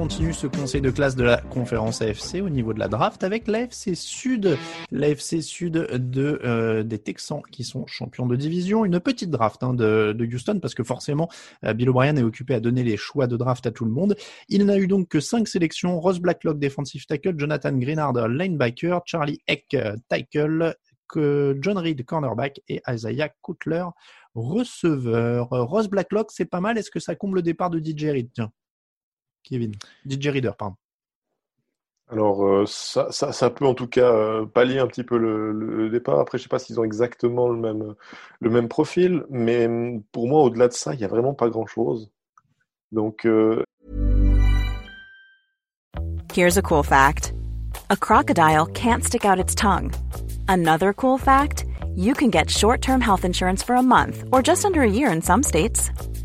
continue ce conseil de classe de la conférence AFC au niveau de la draft avec l'AFC Sud. L'AFC Sud de, euh, des Texans qui sont champions de division. Une petite draft hein, de, Houston parce que forcément, euh, Bill O'Brien est occupé à donner les choix de draft à tout le monde. Il n'a eu donc que cinq sélections. Ross Blacklock, defensive tackle, Jonathan Greenard, linebacker, Charlie Eck, tackle, que John Reed, cornerback, et Isaiah Cutler, receveur. Ross Blacklock, c'est pas mal. Est-ce que ça comble le départ de DJ Reed? Kevin. DJ Reader, pardon. Alors, euh, ça, ça, peut en tout cas euh, pallier un petit peu le, départ. Après, je ne sais pas s'ils ont exactement le même, le même profil, mais mm, pour moi, au-delà de ça, il n'y a vraiment pas grand-chose. Donc. Euh... Here's a cool fact: A crocodile can't stick out its tongue. Another cool fact: You can get short-term health insurance for a month or just under a year in some states.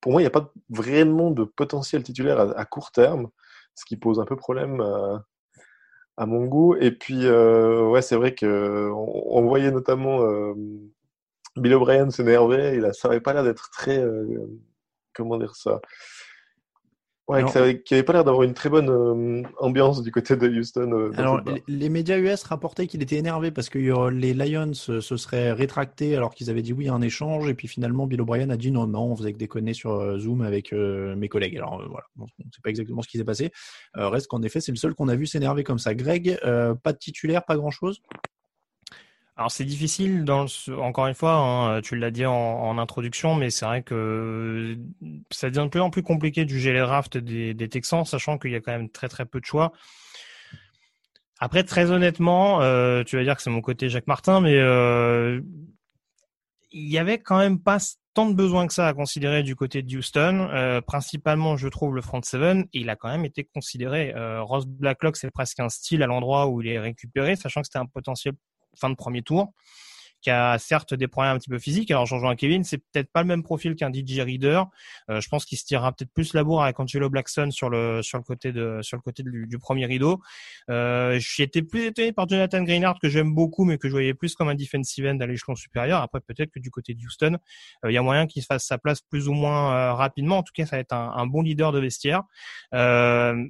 Pour moi, il n'y a pas vraiment de potentiel titulaire à, à court terme, ce qui pose un peu problème euh, à mon goût. Et puis, euh, ouais, c'est vrai que on, on voyait notamment euh, Bill O'Brien s'énerver. Il a, ça n'avait pas l'air d'être très, euh, comment dire ça, ouais, Alors- ça avait- pas l'air d'avoir une très bonne euh, ambiance du côté de Houston. euh, Alors, les, les médias US rapportaient qu'il était énervé parce que euh, les Lions se, se seraient rétractés alors qu'ils avaient dit oui à un échange. Et puis finalement, Bill O'Brien a dit non, non, on faisait que déconner sur Zoom avec mes collègues. Alors voilà, on ne sait pas exactement ce qui s'est passé. Reste qu'en effet, c'est le seul qu'on a vu s'énerver comme ça. Greg, pas de titulaire, pas grand-chose? Alors c'est difficile, encore une fois, hein, tu l'as dit en, introduction, mais c'est vrai que ça devient de plus en plus compliqué de juger les des, Texans, sachant qu'il y a quand même très très peu de choix. Après, très honnêtement, euh, tu vas dire que c'est mon côté Jacques Martin, mais euh, il y avait quand même pas tant de besoin que ça à considérer du côté de Houston. Euh, principalement, je trouve le front seven, il a quand même été considéré. Euh, Ross Blacklock, c'est presque un style à l'endroit où il est récupéré, sachant que c'était un potentiel fin de premier tour, qui a certes des problèmes un petit peu physiques. Alors, Jean-Jean Kevin, c'est peut-être pas le même profil qu'un DJ Reader. Euh, je pense qu'il se tirera peut-être plus la bourre avec Angelo Blackson sur le sur le côté de sur le côté du, premier rideau. Euh, été plus étonné par Jonathan Greenard que j'aime beaucoup, mais que je voyais plus comme un defensive end à l'échelon supérieur. Après, peut-être que du côté de Houston, euh, il y a moyen qu'il se fasse sa place plus ou moins euh, rapidement. En tout cas, ça va être un, un bon leader de vestiaire. Euh,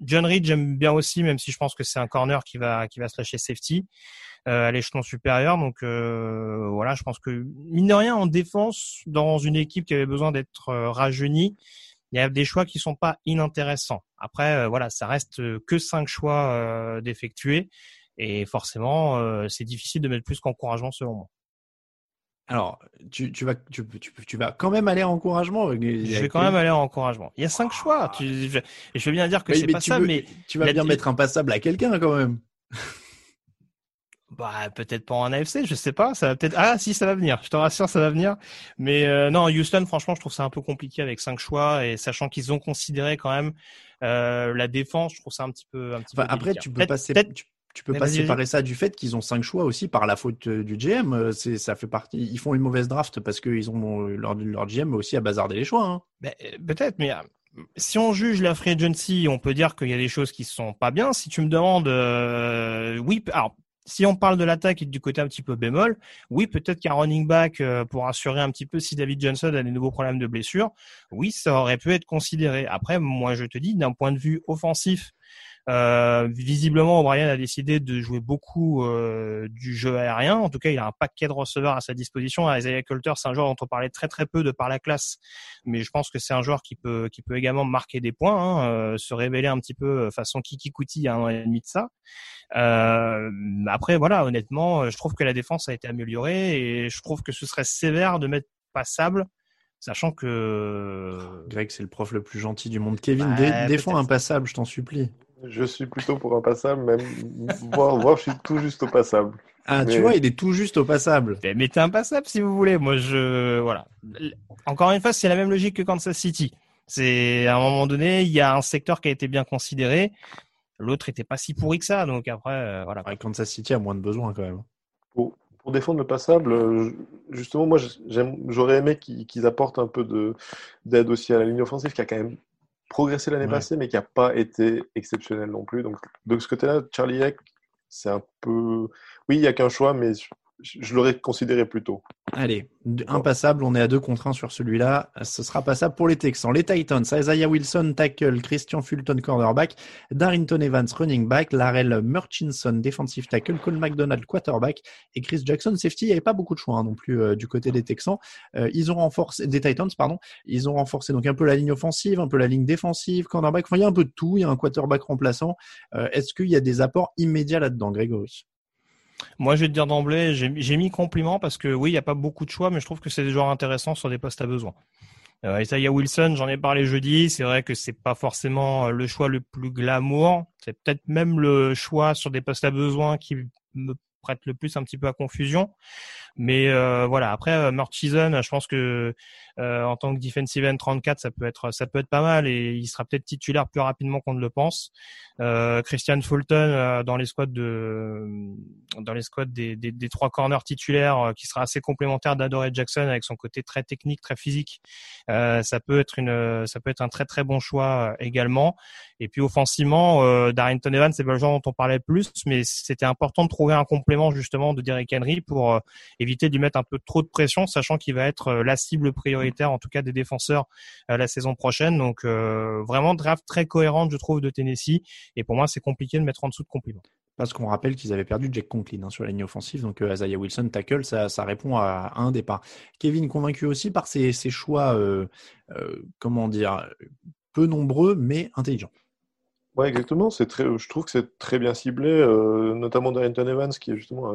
John Reed, j'aime bien aussi, même si je pense que c'est un corner qui va qui va se lâcher safety euh, à l'échelon supérieur. Donc euh, voilà, je pense que mine de rien en défense, dans une équipe qui avait besoin d'être euh, rajeunie, il y a des choix qui sont pas inintéressants. Après, euh, voilà, ça reste que cinq choix d'effectuer et forcément, c'est difficile de mettre plus qu'encouragement selon moi. Alors, tu, tu, vas, tu, tu, tu vas quand même aller en encouragement. Je vais quand même aller en encouragement. Il y a cinq choix. Tu, je, je veux bien dire que Oui, c'est pas ça, veux- mais tu vas la- bien mettre un passable à quelqu'un quand même. Bah peut-être pas en AFC, je sais pas. Ça va peut-être. Ah si, ça va venir. Je te rassure, ça va venir. Mais euh, non, Houston, franchement, je trouve ça un peu compliqué avec cinq choix et sachant qu'ils ont considéré quand même euh, la défense, je trouve ça un petit peu. Un petit Enfin, peu après, délicat. tu peux Peut-être- pas, sé- peut-être- tu, tu peux Mais pas séparer ça du fait qu'ils ont cinq choix aussi par la faute euh, du GM. Euh, C'est, ça fait partie. Ils font une mauvaise draft parce qu'ils ont euh, leur, leur GM aussi à bazarder les choix. hein. Peut-être, mais si on juge la free agency, on peut dire qu'il y a des choses qui sont pas bien. Si tu me demandes, euh, oui, alors si on parle de l'attaque et du côté un petit peu bémol, oui, peut-être qu'un running back pour assurer un petit peu si David Johnson a des nouveaux problèmes de blessure, oui, ça aurait pu être considéré. Après, moi, je te dis, d'un point de vue offensif, euh, visiblement, O'Brien a décidé de jouer beaucoup euh, du jeu aérien. En tout cas, il a un paquet de receveurs à sa disposition. Isaiah Coulter, c'est un joueur dont on parlait très très peu de par la classe, mais je pense que c'est un joueur qui peut qui peut également marquer des points, hein, euh, se révéler un petit peu euh, façon Kiki Kuti il y a un an et demi de ça. Euh, après, voilà, honnêtement, je trouve que la défense a été améliorée et je trouve que ce serait sévère de mettre passable, sachant que Greg, c'est le prof le plus gentil du monde. Kevin, Bah, dé- défends peut-être. un passable, je t'en supplie. Je suis plutôt pour un passable, même voire, voire je suis tout juste au passable. Ah, tu Mais- vois, il est tout juste au passable. Ben, mettez un passable si vous voulez. Moi, je voilà. Encore une fois, c'est la même logique que Kansas City. C'est à un moment donné, il y a un secteur qui a été bien considéré. L'autre était pas si pourri que ça. Donc après, euh, voilà. Ouais, Kansas City a moins de besoin quand même. Pour, pour défendre le passable, euh, justement, moi, j'aurais aimé qu'ils apportent un peu de d'aide aussi à la ligne offensive, qui a quand même progressé l'année Ouais. passée, mais qui n'a pas été exceptionnelle non plus. Donc, de ce côté-là, Charlie Heck, c'est un peu... Oui, il n'y a qu'un choix, mais je, l'aurais considéré plus tôt. Allez, un passable, on est à deux contre sur celui-là. Ce sera passable pour les Texans. Les Titans, Isaiah Wilson, tackle, Christian Fulton, cornerback, Darrington Evans, running back, Larrell Murchison, defensive tackle, Cole McDonald, quarterback, et Chris Jackson, safety. Il n'y avait pas beaucoup de choix hein, non plus euh, du côté des Texans. Euh, ils ont renforcé, des Titans, pardon. Ils ont renforcé donc un peu la ligne offensive, un peu la ligne défensive, cornerback. Enfin, il y a un peu de tout. Il y a un quarterback remplaçant. Euh, Est-ce qu'il y a des apports immédiats là-dedans, Grégory? Moi, je vais te dire d'emblée, j'ai mis compliment parce que oui, il n'y a pas beaucoup de choix, mais je trouve que c'est des joueurs intéressants sur des postes à besoin. Euh, Isaiah Wilson, j'en ai parlé jeudi. C'est vrai que c'est pas forcément le choix le plus glamour. C'est peut-être même le choix sur des postes à besoin qui me prête le plus un petit peu à confusion. Mais euh, voilà, après euh, Murchison, je pense que euh, en tant que defensive end 34, ça peut être ça peut être pas mal et il sera peut-être titulaire plus rapidement qu'on ne le pense. Euh, Christian Fulton euh, dans les squads de dans les squads des, des, des trois corners titulaires euh, qui sera assez complémentaire d'Adore Jackson avec son côté très technique, très physique. ça peut être une ça peut être un très très bon choix également. Et puis offensivement, Darrington Evans, c'est pas le genre dont on parlait plus, mais c'était important de trouver un complément justement de Derrick Henry pour éviter lui mettre un peu trop de pression, sachant qu'il va être la cible prioritaire en tout cas des défenseurs la saison prochaine. Donc vraiment draft très cohérente je trouve de Tennessee et pour moi, c'est compliqué de mettre en dessous de compliment. Parce qu'on rappelle qu'ils avaient perdu Jack Conklin hein, sur la ligne offensive, donc euh, Isaiah Wilson tackle, ça, répond à, un départ. Kevin convaincu aussi par ses, choix, euh, euh, comment dire, peu nombreux mais intelligents. Ouais, exactement. C'est très, je trouve que c'est très bien ciblé, euh, notamment Darrington Evans, qui est justement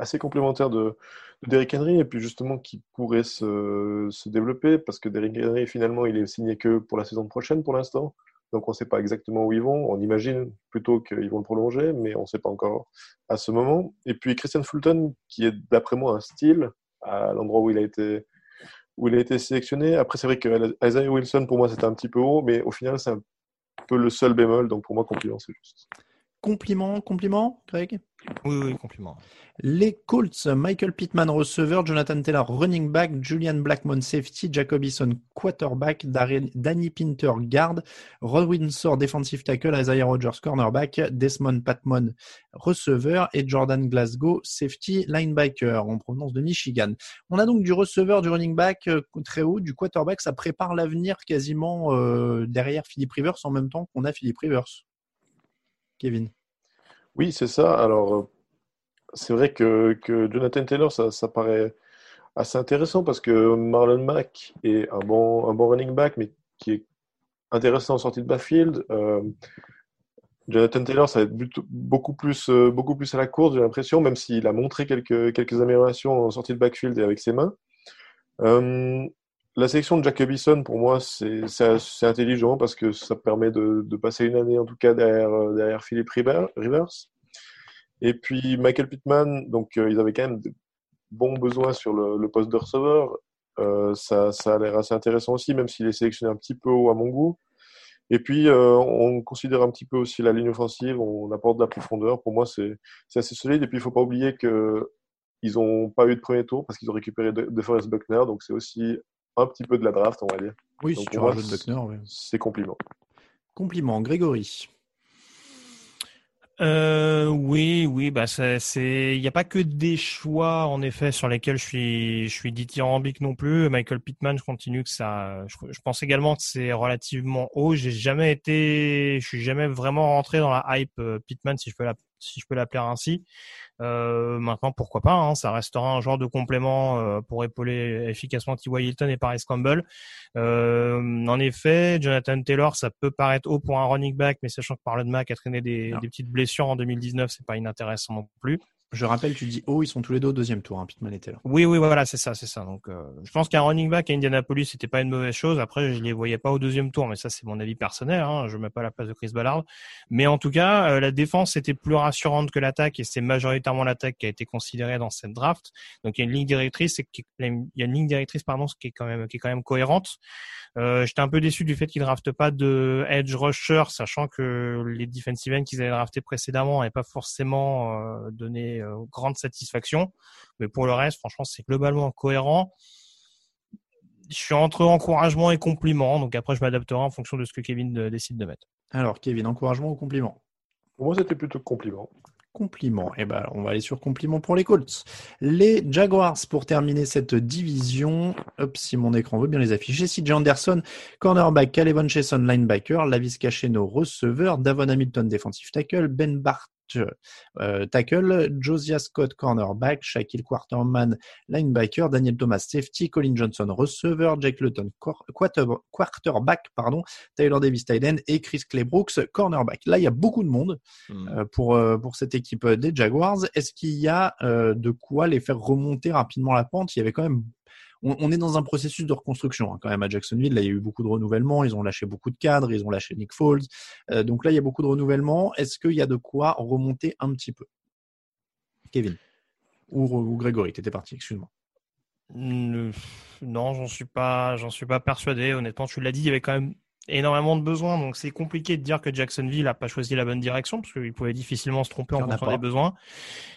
assez complémentaire de, de, Derrick Henry, et puis justement qui pourrait se, se développer, parce que Derrick Henry, finalement, il est signé que pour la saison prochaine pour l'instant. Donc on ne sait pas exactement où ils vont. On imagine plutôt qu'ils vont le prolonger, mais on ne sait pas encore à ce moment. Et puis Christian Fulton, qui est d'après moi un style à l'endroit où il a été où il a été sélectionné. Après c'est vrai que Isaiah Wilson pour moi c'était un petit peu haut, mais au final c'est un peu le seul bémol. Donc pour moi compliment c'est juste. Compliment, compliment, Greg? Oui, oui, compliment. Les Colts, Michael Pittman receveur, Jonathan Taylor running back, Julian Blackmon safety, Jacob quarterback, Danny Pinter guard, Rod Windsor defensive tackle, Isaiah Rogers cornerback, Desmond Patmon receveur et Jordan Glasgow safety linebacker en provenance de Michigan. On a donc du receveur, du running back euh, très haut, du quarterback, ça prépare l'avenir quasiment euh, derrière Philippe Rivers en même temps qu'on a Philippe Rivers. Kevin. Oui, c'est ça. Alors, euh, c'est vrai que, Jonathan Taylor, ça, paraît assez intéressant parce que Marlon Mack est un bon, un bon running back, mais qui est intéressant en sortie de backfield. Euh, Jonathan Taylor, ça va être beaucoup plus, euh, beaucoup plus à la course, j'ai l'impression, même s'il a montré quelques, quelques améliorations en sortie de backfield et avec ses mains. La sélection de Jacobison, pour moi, c'est intelligent parce que ça permet de, passer une année, en tout cas, derrière, derrière Philippe Rivers. Et puis Michael Pittman, donc euh, ils avaient quand même de bons besoins sur le, poste de receveur. Euh, ça, ça, a l'air assez intéressant aussi, même s'il est sélectionné un petit peu haut à mon goût. Et puis, euh, on considère un petit peu aussi la ligne offensive, on apporte de la profondeur. Pour moi, c'est assez solide. Et puis, il ne faut pas oublier qu'ils n'ont pas eu de premier tour parce qu'ils ont récupéré de, Forest Buckner. Donc, c'est aussi un petit peu de la draft, on va dire. Oui, si tu rajoutes Buckner, oui. C'est compliment. Compliment. Grégory euh, oui, oui, bah c'est, il n'y a pas que des choix en effet sur lesquels je suis, je suis dithyrambique non plus. Michael Pittman, je continue que ça, je, pense également que c'est relativement haut. J'ai jamais été, je suis jamais vraiment rentré dans la hype euh, Pittman si je peux la, si je peux l'appeler ainsi. Euh, maintenant, pourquoi pas hein, Ça restera un genre de complément euh, pour épauler efficacement T.Y. Hilton et Paris Campbell. Euh, en effet, Jonathan Taylor, ça peut paraître haut pour un running back, mais sachant que Parle de Mac a traîné des, des petites blessures en 2019, c'est pas inintéressant non plus. Je rappelle, tu dis oh, ils sont tous les deux au deuxième tour, hein, Pittman et Taylor. Oui, oui, voilà, c'est ça, c'est ça. Donc, euh, je pense qu'un running back à Indianapolis, c'était pas une mauvaise chose. Après, je les voyais pas au deuxième tour, mais ça, c'est mon avis personnel. Hein, je mets pas la place de Chris Ballard. Mais en tout cas, euh, la défense était plus rassurante que l'attaque, et c'est majoritairement l'attaque qui a été considérée dans cette draft. Donc, il y a une ligne directrice, il y a une ligne directrice, pardon, qui est quand même, qui est quand même cohérente. Euh, J'étais un peu déçu du fait qu'ils draftent pas de edge rusher, sachant que les defensive ends qu'ils avaient drafté précédemment n'avaient pas forcément euh, euh, grande satisfaction. Mais pour le reste, franchement, c'est globalement cohérent. Je suis entre encouragement et compliment, donc après je m'adapterai en fonction de ce que Kevin euh, décide de mettre. Alors Kevin, encouragement ou compliment? Pour moi, c'était plutôt compliment. Compliment. Et eh ben, on va aller sur compliment pour les Colts. Les Jaguars pour terminer cette division. Hop, si mon écran veut bien les afficher. CJ Anderson, cornerback, Calvin Chesson, linebacker, Lavis Cacheno, receveur, Davon Hamilton, defensive tackle, Ben Bart, tackle, Josiah Scott cornerback, Shaquille Quarterman linebacker, Daniel Thomas safety, Colin Johnson receveur, Jake Luton quarterback, pardon, Taylor Davis tight et Chris Claybrooks cornerback. Là, il y a beaucoup de monde hmm. euh, pour euh, pour cette équipe des Jaguars. Est-ce qu'il y a de quoi les faire remonter rapidement la pente? Il y avait quand même on, est dans un processus de reconstruction hein, quand même à Jacksonville. Là, il y a eu beaucoup de renouvellement. Ils ont lâché beaucoup de cadres. Ils ont lâché Nick Foles. Euh, donc là, il y a beaucoup de renouvellement. Est-ce qu'il y a de quoi remonter un petit peu, Kevin? Ou, ou Grégory T'étais parti. Excuse-moi. Non, j'en suis pas, j'en suis pas persuadé. Honnêtement, tu l'as dit, il y avait quand même énormément de besoins, donc c'est compliqué de dire que Jacksonville a pas choisi la bonne direction parce qu'il pouvait difficilement se tromper en fonction des besoins.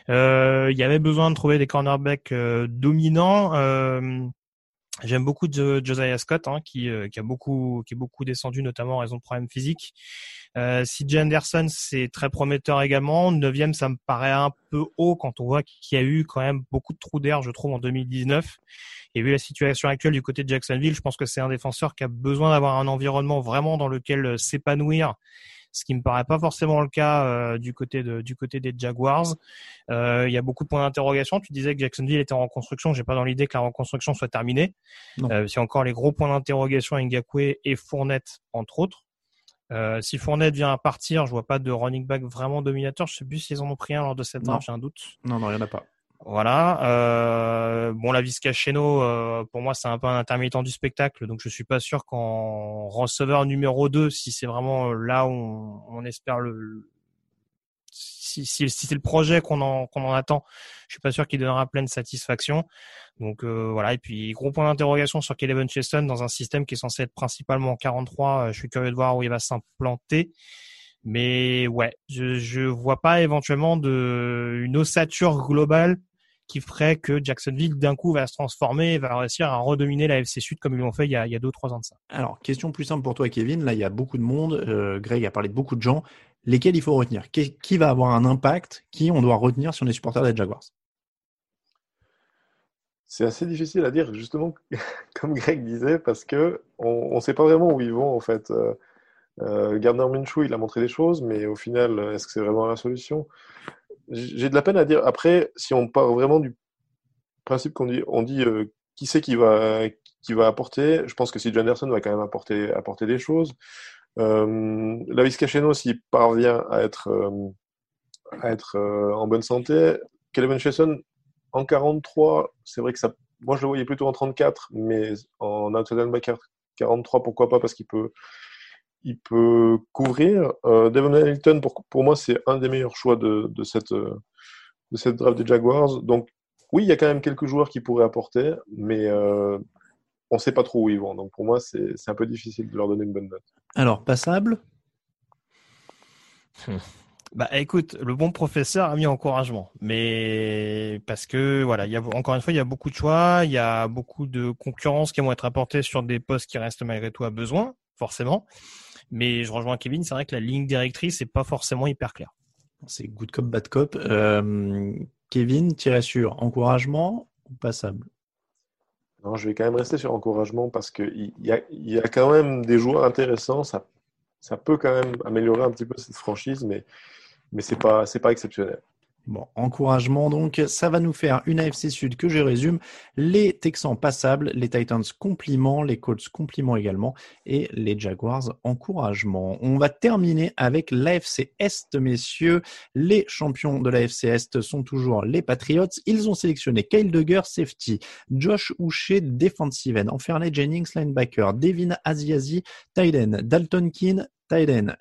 Euh, il y avait besoin de trouver des cornerbacks euh, dominants. J'aime beaucoup Jo- Josiah Scott, hein, qui, euh, qui a beaucoup, qui est beaucoup descendu, notamment en raison de problèmes physiques. Euh, CJ Anderson, c'est très prometteur également. Neuvième, ça me paraît un peu haut quand on voit qu'il y a eu quand même beaucoup de trous d'air, je trouve, en 2019. Et vu la situation actuelle du côté de Jacksonville, je pense que c'est un défenseur qui a besoin d'avoir un environnement vraiment dans lequel euh, s'épanouir, ce qui me paraît pas forcément le cas euh, du côté de, du côté des Jaguars. Euh, il y a beaucoup de points d'interrogation. Tu disais que Jacksonville était en reconstruction. J'ai pas dans l'idée que la reconstruction soit terminée. Euh, c'est encore les gros points d'interrogation Ngakwe et Fournette entre autres. Euh, si Fournette vient à partir, je vois pas de running back vraiment dominateur. Je sais plus s'ils en ont pris un lors de cette draft, j'ai un doute. Non, non, il y en a pas. Voilà. Euh, bon, la Vizcacheno, euh, pour moi, c'est un peu un intermittent du spectacle, donc je suis pas sûr qu'en receveur numéro 2, si c'est vraiment euh, là où on, on espère le, si, si, si c'est le projet qu'on en, qu'on en attend, je suis pas sûr qu'il donnera pleine satisfaction. Donc euh, voilà. Et puis gros point d'interrogation sur Keleven Cheston dans un système qui est censé être principalement en 43. Euh, Je suis curieux de voir où il va s'implanter. Mais ouais, je je vois pas éventuellement de une ossature globale qui ferait que Jacksonville d'un coup va se transformer et va réussir à redominer la FC Sud comme ils l'ont fait il y a, il y a deux trois ans de ça. Alors, question plus simple pour toi, Kevin. Là, il y a beaucoup de monde. Euh, Greg a parlé de beaucoup de gens. Lesquels il faut retenir? Qui, qui va avoir un impact Qui on doit retenir si on est supporter des Jaguars? C'est assez difficile à dire, justement, comme Greg disait, parce que on ne sait pas vraiment où ils vont, en fait. Euh, euh, Gardner Minshew, il a montré des choses, mais au final, est-ce que c'est vraiment la solution? J'ai de la peine à dire. Après, si on part vraiment du principe qu'on dit, on dit euh, qui c'est qui va, qui va apporter, je pense que si Anderson va quand même apporter, apporter des choses. Euh, la Vizcacheno, s'il parvient à être, euh, à être euh, en bonne santé, Calvin Chesson, en 43, c'est vrai que ça, moi je le voyais plutôt en 34, mais en outside linebacker 43, pourquoi pas, parce qu'il peut, il peut couvrir. Euh, Devon Hamilton, pour, pour moi, c'est un des meilleurs choix de, de cette, euh, de cette draft des Jaguars. Donc, oui, il y a quand même quelques joueurs qui pourraient apporter, mais euh, on ne sait pas trop où ils vont. Donc, pour moi, c'est un peu difficile de leur donner une bonne note. Alors, passable? Bah écoute, le bon professeur a mis encouragement, mais parce que voilà, il y a encore une fois, il y a beaucoup de choix, il y a beaucoup de concurrence qui vont être apportées sur des postes qui restent malgré tout à besoin, forcément. Mais je rejoins Kevin, c'est vrai que la ligne directrice n'est pas forcément hyper claire. C'est good cop, bad cop. Euh, Kevin, tirait sur encouragement ou passable? Non, je vais quand même rester sur encouragement parce qu'il y a, y a quand même des joueurs intéressants. Ça, ça peut quand même améliorer un petit peu cette franchise, mais, mais ce n'est pas, c'est pas exceptionnel. Bon, encouragement donc, ça va nous faire une AFC Sud que je résume. Les Texans passables, les Titans compliments, les Colts compliments également et les Jaguars encouragement. On va terminer avec l'AFC Est, messieurs. Les champions de l'AFC Est sont toujours les Patriots. Ils ont sélectionné Kyle Duggar, safety, Josh Houcher, defensive end, Jennings, linebacker, Devin Asiasi, tight Dalton Keane,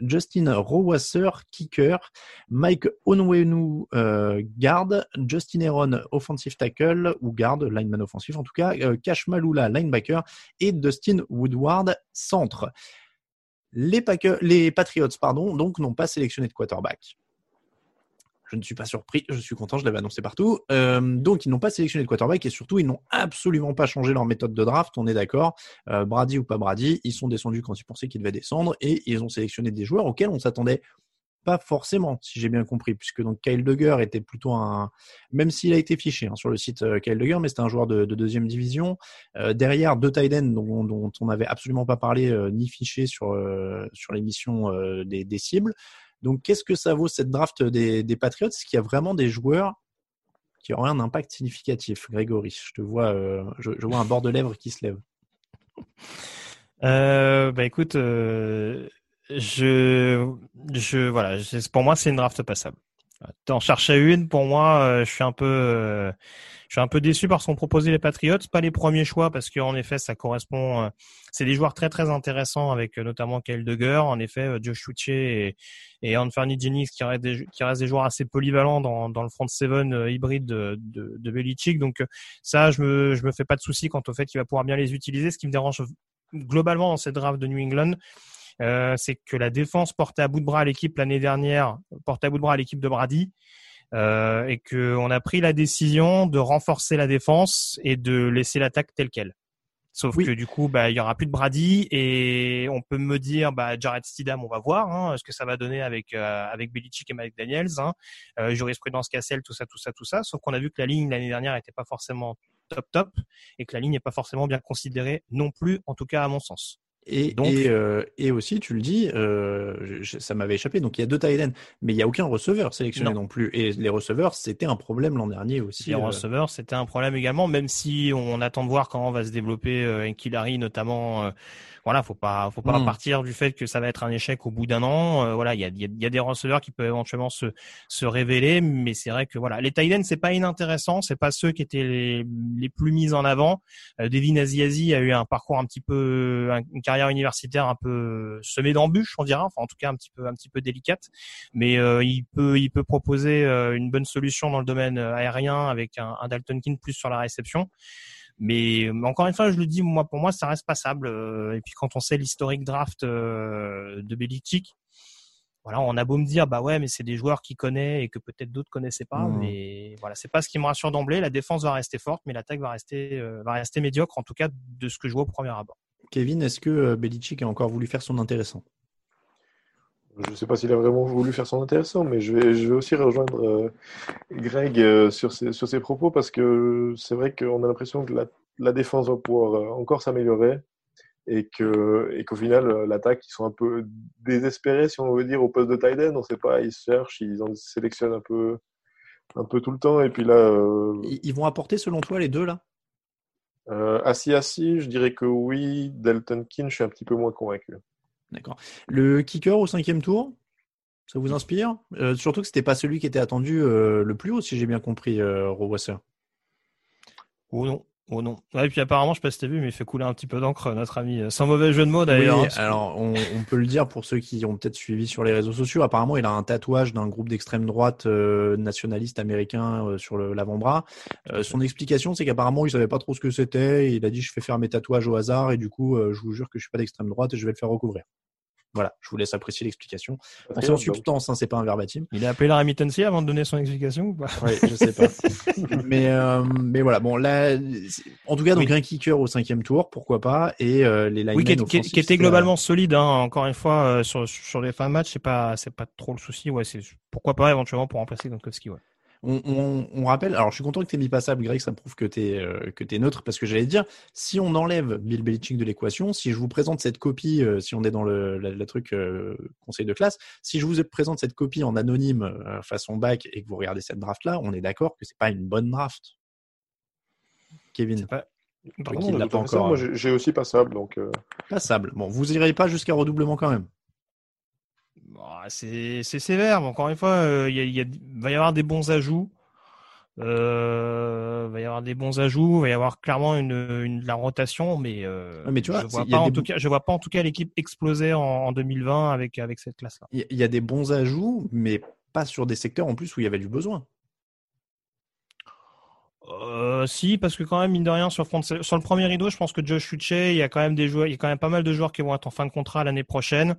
Justin Rowasser, kicker, Mike Onwenu, euh, guard, Justin Heron, offensive tackle ou guard, lineman offensif en tout cas, euh, Cash Malula, linebacker et Dustin Woodward, centre. Les Patriots, pardon, donc n'ont pas sélectionné de quarterback. Je ne suis pas surpris, je suis content, je l'avais annoncé partout. Euh, donc, ils n'ont pas sélectionné de quarterback et surtout, ils n'ont absolument pas changé leur méthode de draft, on est d'accord. Euh, Brady ou pas Brady, ils sont descendus quand ils pensaient qu'ils devaient descendre et ils ont sélectionné des joueurs auxquels on s'attendait pas forcément, si j'ai bien compris, puisque donc Kyle Duggar était plutôt un, même s'il a été fiché hein, sur le site euh, Kyle Duggar, mais c'était un joueur de, de deuxième division. Derrière deux tight ends dont, on n'avait absolument pas parlé ni fiché sur sur l'émission des cibles. Donc qu'est-ce que ça vaut cette draft des, Patriots? Est-ce qu'il y a vraiment des joueurs qui auraient un impact significatif Grégory, je te vois, euh, je, vois un bord de lèvres qui se lève. Euh, bah écoute, euh, je, je, voilà, pour moi c'est une draft passable. T'en cherchais une pour moi. euh, je suis un peu, euh, je suis un peu déçu par ce qu'ont proposé les Patriots. Pas les premiers choix parce qu'en effet, ça correspond. euh, c'est des joueurs très très intéressants avec notamment Kyle Duggar. En effet, Josh Uche et, et Anthony Jennings qui restent des, qui restent des joueurs assez polyvalents dans, dans le front seven hybride de, de, de Belichick. Donc ça, je me, je me fais pas de soucis quant au fait qu'il va pouvoir bien les utiliser. Ce qui me dérange globalement dans cette draft de New England, euh, c'est que la défense portait à bout de bras l'équipe l'année dernière, portait à bout de bras l'équipe de Brady, euh, et qu'on a pris la décision de renforcer la défense et de laisser l'attaque telle quelle. Sauf Oui. que du coup, bah, il y aura plus de Brady et on peut me dire, bah, Jared Stidham, on va voir hein, ce que ça va donner avec euh, avec Belichick et Mike Daniels, hein, euh, jurisprudence Cassel, tout ça, tout ça, tout ça. Sauf qu'on a vu que la ligne l'année dernière n'était pas forcément top top et que la ligne n'est pas forcément bien considérée non plus, en tout cas à mon sens. Et, Donc- et, euh, et aussi, tu le dis, euh, je- ça m'avait échappé. Donc, il y a deux ends, mais il n'y a aucun receveur sélectionné non, Non. plus. Et les receveurs, c'était un problème l'an dernier aussi. Les euh, receveurs, c'était un problème également, même si on attend de voir comment va se développer Enkilari notamment. voilà, faut pas, faut pas Mm. partir du fait que ça va être un échec au bout d'un an. Voilà, il y a, y a- y a des receveurs qui peuvent éventuellement se, se révéler, mais c'est vrai que voilà, les ends, c'est pas inintéressant, c'est pas ceux qui étaient les, les plus mis en avant. Devin Aziazi a eu un parcours un petit peu, un- carrière universitaire un peu semée d'embûches, on dira, enfin en tout cas un petit peu, un petit peu délicate, mais euh, il peut, il peut proposer euh, une bonne solution dans le domaine euh, aérien avec un, un Dalton King plus sur la réception. Mais euh, encore une fois, je le dis, moi, pour moi, ça reste passable. Euh, Et puis quand on sait l'historique draft euh, de Belichick, voilà, on a beau me dire, bah ouais, mais c'est des joueurs qu'il connaît et que peut-être d'autres connaissaient pas. Mhm. Mais voilà, c'est pas ce qui me rassure d'emblée. La défense va rester forte, mais l'attaque va rester, euh, va rester médiocre, en tout cas de ce que je vois au premier abord. Kevin, est-ce que euh, Belichick a encore voulu faire son intéressant? Je ne sais pas s'il a vraiment voulu faire son intéressant, mais je vais, je vais aussi rejoindre euh, Greg euh, sur ses, sur ses propos parce que c'est vrai qu'on a l'impression que la, la défense va pouvoir euh, encore s'améliorer et que et qu'au final l'attaque ils sont un peu désespérés si on veut dire au poste de tight end. On sait pas ils cherchent ils en sélectionnent un peu un peu tout le temps et puis là Ils ils vont apporter, selon toi, les deux là? Euh, assis assis je dirais que oui Delton King je suis un petit peu moins convaincu D'accord. Le kicker au cinquième tour, ça vous inspire? Euh, Surtout que c'était pas celui qui était attendu euh, le plus haut, si j'ai bien compris, euh, Rowasser. Oh non, oh non. Ouais, et puis apparemment, je sais pas si t'as vu, mais il fait couler un petit peu d'encre, notre ami. euh, Sans mauvais jeu de mots d'ailleurs. Oui, hein. alors on, on peut le dire pour ceux qui ont peut-être suivi sur les réseaux sociaux. Apparemment, il a un tatouage d'un groupe d'extrême droite euh, nationaliste américain euh, sur l'avant-bras. Euh, son explication, c'est qu'apparemment, il savait pas trop ce que c'était. Il a dit, je fais faire mes tatouages au hasard et du coup, je vous jure que je suis pas d'extrême droite et je vais le faire recouvrir. Voilà, je vous laisse apprécier l'explication. Pas C'est en donc. substance, hein, c'est pas un verbatim. Il a appelé la remittancy avant de donner son explication ou pas? Oui, je sais pas. mais, euh, mais voilà, bon, là, en tout cas, donc Oui. un kicker au cinquième tour, pourquoi pas, et euh, les linemen Oui, qui, qui était la- globalement solide. Hein. Encore une fois, euh, sur, sur les fins de match, c'est pas, c'est pas trop le souci. Ouais, c'est pourquoi pas éventuellement pour remplacer Gronkowski. Ouais. On, on, on rappelle, alors je suis content que tu aies mis passable, Greg, ça prouve que tu es, que t'es neutre, parce que j'allais dire, si on enlève Bill Belichick de l'équation, si je vous présente cette copie, euh, si on est dans le, la- truc euh, conseil de classe, si je vous présente cette copie en anonyme euh, façon bac et que vous regardez cette draft-là, on est d'accord que c'est pas une bonne draft. Kevin, pas. Pardon, pas encore, moi euh, j'ai aussi passable donc euh, passable. Bon, vous irez pas jusqu'à redoublement quand même. Bah, c'est sévère. mais Encore une fois, euh, il y a, il y a- va y avoir des bons ajouts. Euh, va y avoir des bons ajouts. Va y avoir clairement une, la rotation, mais, euh, Ouais, mais tu vois, je vois pas en tout cas, je vois pas en tout cas l'équipe exploser en, en 2020 avec avec cette classe-là. Il y, il y a des bons ajouts, mais pas sur des secteurs en plus où il y avait du besoin. Euh, si, parce que quand même, mine de rien, sur, front- sur le premier rideau, je pense que Josh Uche, il y a quand même des joueurs, il y a quand même pas mal de joueurs qui vont être en fin de contrat l'année prochaine.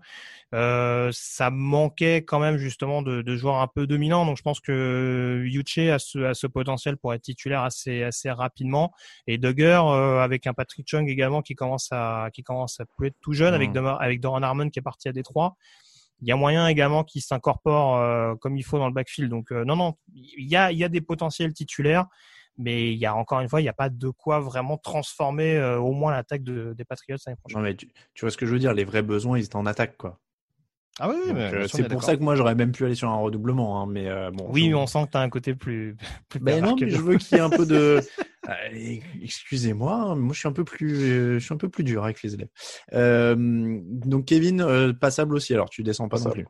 Euh, ça manquait quand même justement de, de joueurs un peu dominants, donc je pense que Uche a ce, a ce potentiel pour être titulaire assez, assez rapidement. Et Duggar, euh, avec un Patrick Chung également qui commence à, qui commence à plus être tout jeune, avec. Doma- avec Doran Harmon qui est parti à Détroit. Il y a moyen également qu'il s'incorpore euh, comme il faut dans le backfield. Donc euh, non, non, il y a, il y a des potentiels titulaires mais il y a encore une fois, il n'y a pas de quoi vraiment transformer euh, au moins l'attaque de, des Patriots l'année prochaine. Non, mais tu, tu vois ce que je veux dire, les vrais besoins, ils étaient en attaque, quoi. Ah oui, euh, c'est pour ça que moi, j'aurais même pu aller sur un redoublement, hein, mais euh, bon. Oui, je- mais on sent que tu as un côté plus. plus Ben non, mais je veux qu'il y ait un peu de. Excusez-moi, hein, moi je suis un peu plus, je suis un peu plus dur avec les élèves. Euh, donc Kevin, euh, passable aussi. Alors tu descends pas non plus.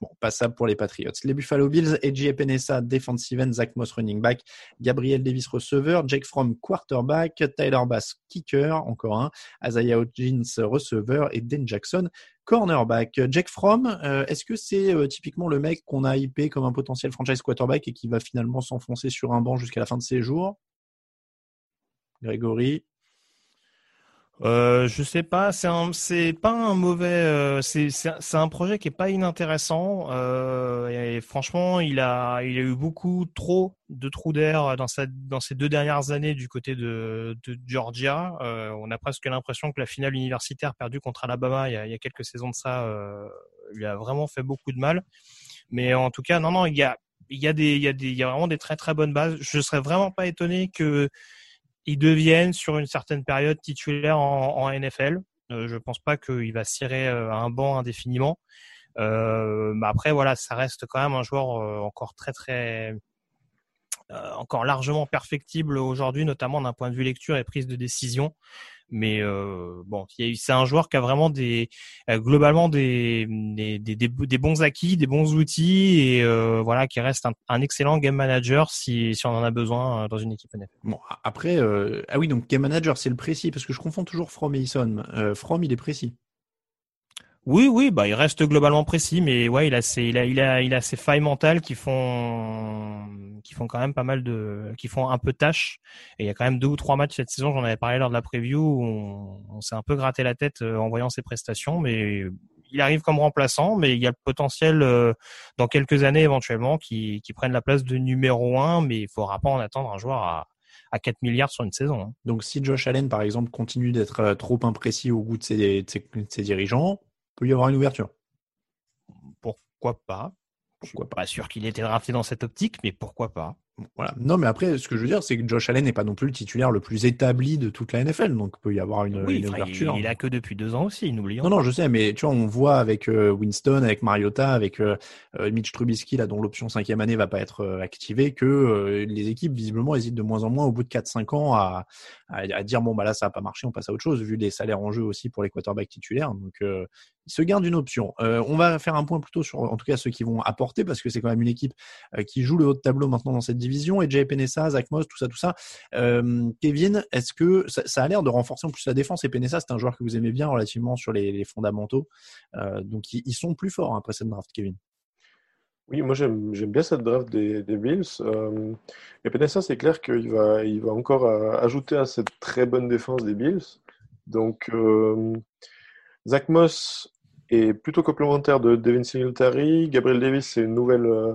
Bon, passable pour les Patriots. Les Buffalo Bills, Edgy Epenesa, defensive end, Zach Moss, running back, Gabriel Davis, receveur, Jake Fromm, quarterback, Tyler Bass, kicker, encore un, Isaiah Hodgins, receveur, et Dan Jackson, cornerback. Jake Fromm, euh, est-ce que c'est euh, typiquement le mec qu'on a hypé comme un potentiel franchise quarterback et qui va finalement s'enfoncer sur un banc jusqu'à la fin de ses jours? Grégory euh, je sais pas, c'est un, c'est pas un mauvais, euh, c'est, c'est, un projet qui est pas inintéressant. Euh, et franchement, il a, il a eu beaucoup trop de trous d'air dans sa, dans ces deux dernières années du côté de, de Georgia. Euh, on a presque l'impression que la finale universitaire perdue contre Alabama il y a, il y a quelques saisons de ça euh, lui a vraiment fait beaucoup de mal. Mais en tout cas, non, non, il y a, il y a des, il y a des, il y a vraiment des très très bonnes bases. Je serais vraiment pas étonné que ils deviennent sur une certaine période titulaires en, en NFL. Euh, je pense pas qu'il va cirer euh, un banc indéfiniment. Euh, mais après, voilà, ça reste quand même un joueur euh, encore très très encore largement perfectible aujourd'hui, notamment d'un point de vue lecture et prise de décision. Mais euh, bon, c'est un joueur qui a vraiment des euh, globalement des, des, des, des, bons acquis, des bons outils et euh, voilà qui reste un, excellent game manager si, si on en a besoin euh, dans une équipe NFL. Bon après euh, ah oui donc game manager c'est le précis parce que je confonds toujours From et Ison. From il est précis. Oui, oui, bah il reste globalement précis, mais ouais, il a ses, il a, il a, il a ses failles mentales qui font, qui font quand même pas mal de, qui font un peu tâche. Et il y a quand même deux ou trois matchs cette saison, j'en avais parlé lors de la preview, où on, s'est un peu gratté la tête euh, en voyant ses prestations, mais il arrive comme remplaçant, mais il y a le potentiel euh, dans quelques années éventuellement qui, qui prenne la place de numéro un, mais il faudra pas en attendre un joueur à, à 4 milliards sur une saison. Hein. Donc si Josh Allen, par exemple, continue d'être euh, trop imprécis au goût de ses, de ses, de ses dirigeants, peut y avoir une ouverture. Pourquoi pas? Pourquoi Je suis pas? sûr qu'il était drafté dans cette optique, mais pourquoi pas? Voilà. Non, mais après, ce que je veux dire, c'est que Josh Allen n'est pas non plus le titulaire le plus établi de toute la NFL, donc il peut y avoir une, oui, une ouverture. Il, il, a que depuis deux ans aussi, n'oublions. Non, non, je sais, mais tu vois, on voit avec euh, Winston, avec Mariota, avec euh, Mitch Trubisky, là, dont l'option cinquième année va pas être euh, activée, que euh, les équipes visiblement hésitent de moins en moins au bout de 4-5 ans à, à, à, dire bon bah là ça a pas marché, on passe à autre chose, vu les salaires en jeu aussi pour les quarterbacks titulaires. Donc euh, se gardent une option. on va faire un point plutôt sur, en ceux qui vont apporter, parce que c'est quand même une équipe qui joue le haut de tableau maintenant dans cette division, et JP Penessa, Zach Moss, tout ça, tout ça. Euh, Kevin, est-ce que ça, a l'air de renforcer en plus la défense? Et Penessa, c'est un joueur que vous aimez bien relativement sur les, fondamentaux. Euh, donc ils, sont plus forts hein, après cette draft, Kevin. Oui, moi j'aime bien cette draft des, Bills. Euh, et Penessa, c'est clair qu'il va, il va encore ajouter à cette très bonne défense des Bills. Donc euh, Zach Moss est plutôt complémentaire de Devin Singletary. Gabriel Davis, c'est une nouvelle euh,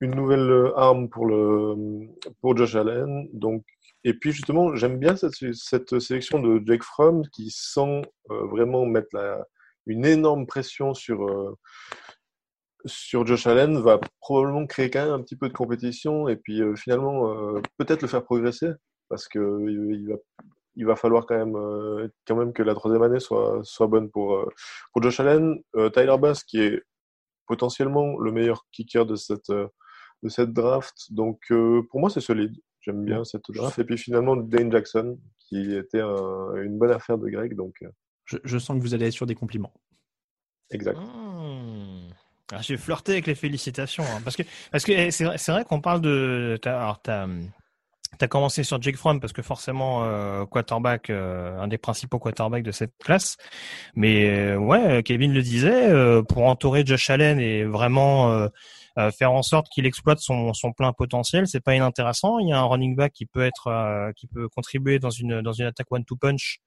une nouvelle arme pour le pour Josh Allen. Donc et puis justement, j'aime bien cette, cette sélection de Jake Fromm qui sent euh, vraiment mettre la, une énorme pression sur euh, sur Josh Allen, va probablement créer quand même un petit peu de compétition et puis euh, finalement peut-être le faire progresser parce que il va il va falloir quand même quand même que la troisième année soit soit bonne pour pour Josh Allen. Tyler Bass qui est potentiellement le meilleur kicker de cette de cette draft. Donc euh, pour moi c'est solide. J'aime bien cette draft. Et puis finalement Dane Jackson qui était un, une bonne affaire de Greg. Donc euh. je, je, sens que vous allez être sur des compliments. Exact. Mmh. J'ai flirté avec les félicitations hein, parce que parce que c'est vrai, vrai qu'on parle de alors t'as T'as commencé sur Jake Fromm parce que forcément euh, quarterback, euh, un des principaux quarterbacks de cette classe. Mais euh, ouais, Kevin le disait, pour entourer Josh Allen et vraiment faire en sorte qu'il exploite son, son plein potentiel, c'est pas inintéressant. Il y a un running back qui peut être, qui peut contribuer dans une dans une attaque one two punch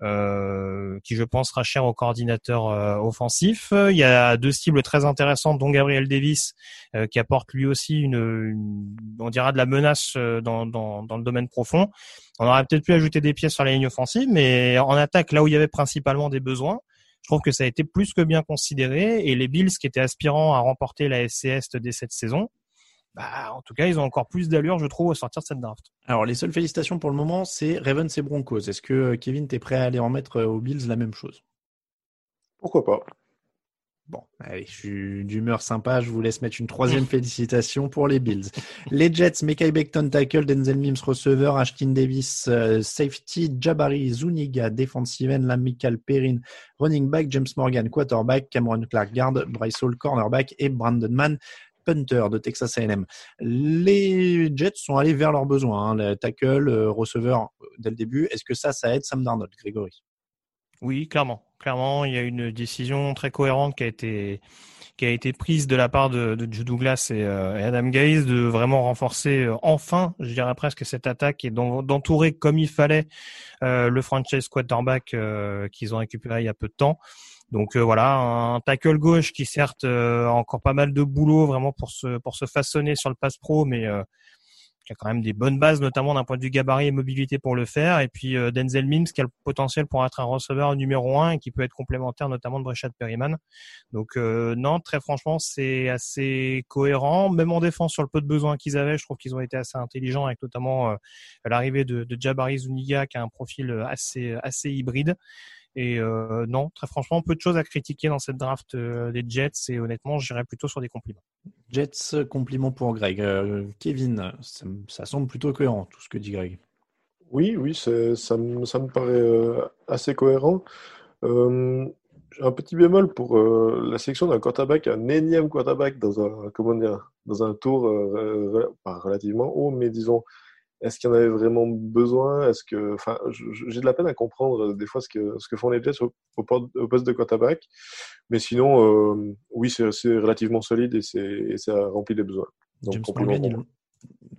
qui je pense sera cher au coordinateur euh, offensif. Il y a deux cibles très intéressantes, dont Gabriel Davis, euh, qui apporte lui aussi une, une, on dira de la menace euh, dans, dans, dans le domaine profond. On aurait peut-être pu ajouter des pièces sur la ligne offensive, mais en attaque, là où il y avait principalement des besoins, je trouve que ça a été plus que bien considéré. Et les Bills, qui étaient aspirants à remporter la SCS dès cette saison, bah, en tout cas, ils ont encore plus d'allure, je trouve, au sortir de cette draft. Alors, les seules félicitations pour le moment, c'est Ravens et Broncos. Est-ce que Kevin, t'es prêt à aller en mettre aux Bills la même chose? Pourquoi pas Bon, allez, je suis d'humeur sympa. Je vous laisse mettre une troisième félicitation pour les Bills. Les Jets, Mekai Becton, tackle, Denzel Mims, receveur, Ashton Davis, euh, safety, Jabari, Zuniga, defensive end, Michael Perrin, running back, James Morgan, quarterback, Cameron Clark, guard, Bryce Hall, cornerback et Brandon Mann, de Texas A&M. Les Jets sont allés vers leurs besoins. Hein, le tackle, euh, receveur euh, dès le début. Est-ce que ça, ça aide Sam Darnold, Grégory? Oui, clairement. Clairement, il y a une décision très cohérente qui a été qui a été prise de la part de, Joe Douglas et, euh, Adam Gaze de vraiment renforcer enfin, je dirais presque cette attaque et d'entourer comme il fallait le franchise quarterback qu'ils ont récupéré il y a peu de temps. Donc euh, voilà, un tackle gauche qui certes a encore pas mal de boulot vraiment pour se pour se façonner sur le pass pro, mais qui a quand même des bonnes bases, notamment d'un point de vue gabarit et mobilité pour le faire. Et puis euh, Denzel Mims, qui a le potentiel pour être un receveur numéro un et qui peut être complémentaire notamment de Breshad Perryman. Donc euh, non, très franchement, c'est assez cohérent. Même en défense, sur le peu de besoins qu'ils avaient, je trouve qu'ils ont été assez intelligents avec notamment euh, l'arrivée de, de Jabari Zuniga, qui a un profil assez assez hybride. Et euh, non, très franchement, peu de choses à critiquer dans cette draft euh, des Jets et honnêtement, j'irais plutôt sur des compliments. Jets, compliments pour Greg. Euh, Kevin, ça, ça, semble plutôt cohérent tout ce que dit Greg. Oui, oui, ça me, ça me paraît assez cohérent. un petit bémol pour la sélection d'un quarterback, un énième quarterback dans un, comment dire, dans un tour pas relativement haut, mais disons est-ce qu'il y en avait vraiment besoin? Est-ce que, enfin, j'ai de la peine à comprendre euh, des fois ce que ce que font les Jets au, au poste de quarterback, mais sinon, euh, oui, c'est relativement solide et, et ça remplit les besoins. Donc, James compliment,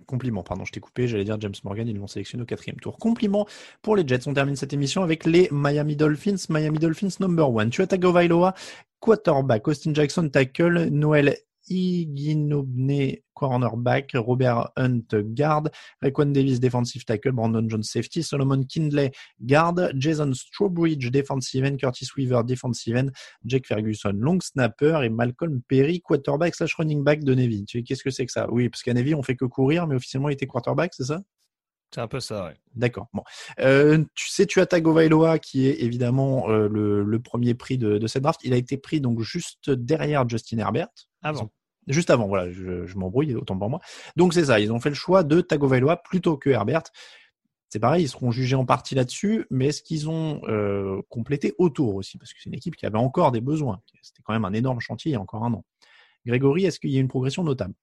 compliment, pardon, je t'ai coupé, j'allais dire James Morgan, ils l'ont sélectionné au quatrième tour. Compliment pour les Jets. On termine cette émission avec les Miami Dolphins. Miami Dolphins number one. Tua Tagovailoa, quarterback. Austin Jackson, tackle. Noël Iginobne cornerback, Robert Hunt guard, Raekwon Davis defensive tackle, Brandon Jones safety, Solomon Kindley guard, Jason Strowbridge defensive end, Curtis Weaver defensive end, Jake Ferguson long snapper et Malcolm Perry quarterback slash running back de Navy. Qu'est-ce que c'est que ça? Oui, parce qu'à Navy on fait que courir, mais officiellement il était quarterback, c'est ça? C'est un peu ça, oui. D'accord. Bon. Euh, tu sais, tu as Tagovailoa qui est évidemment euh, le, le, premier prix de, de, cette draft. Il a été pris donc juste derrière Justin Herbert. Avant. Juste avant, voilà, je, je m'embrouille, autant pour moi. Donc c'est ça, ils ont fait le choix de Tagovailoa plutôt que Herbert. C'est pareil, ils seront jugés en partie là-dessus, mais est-ce qu'ils ont euh, complété autour aussi Parce que c'est une équipe qui avait encore des besoins. C'était quand même un énorme chantier il y a encore un an. Grégory, est-ce qu'il y a une progression notable?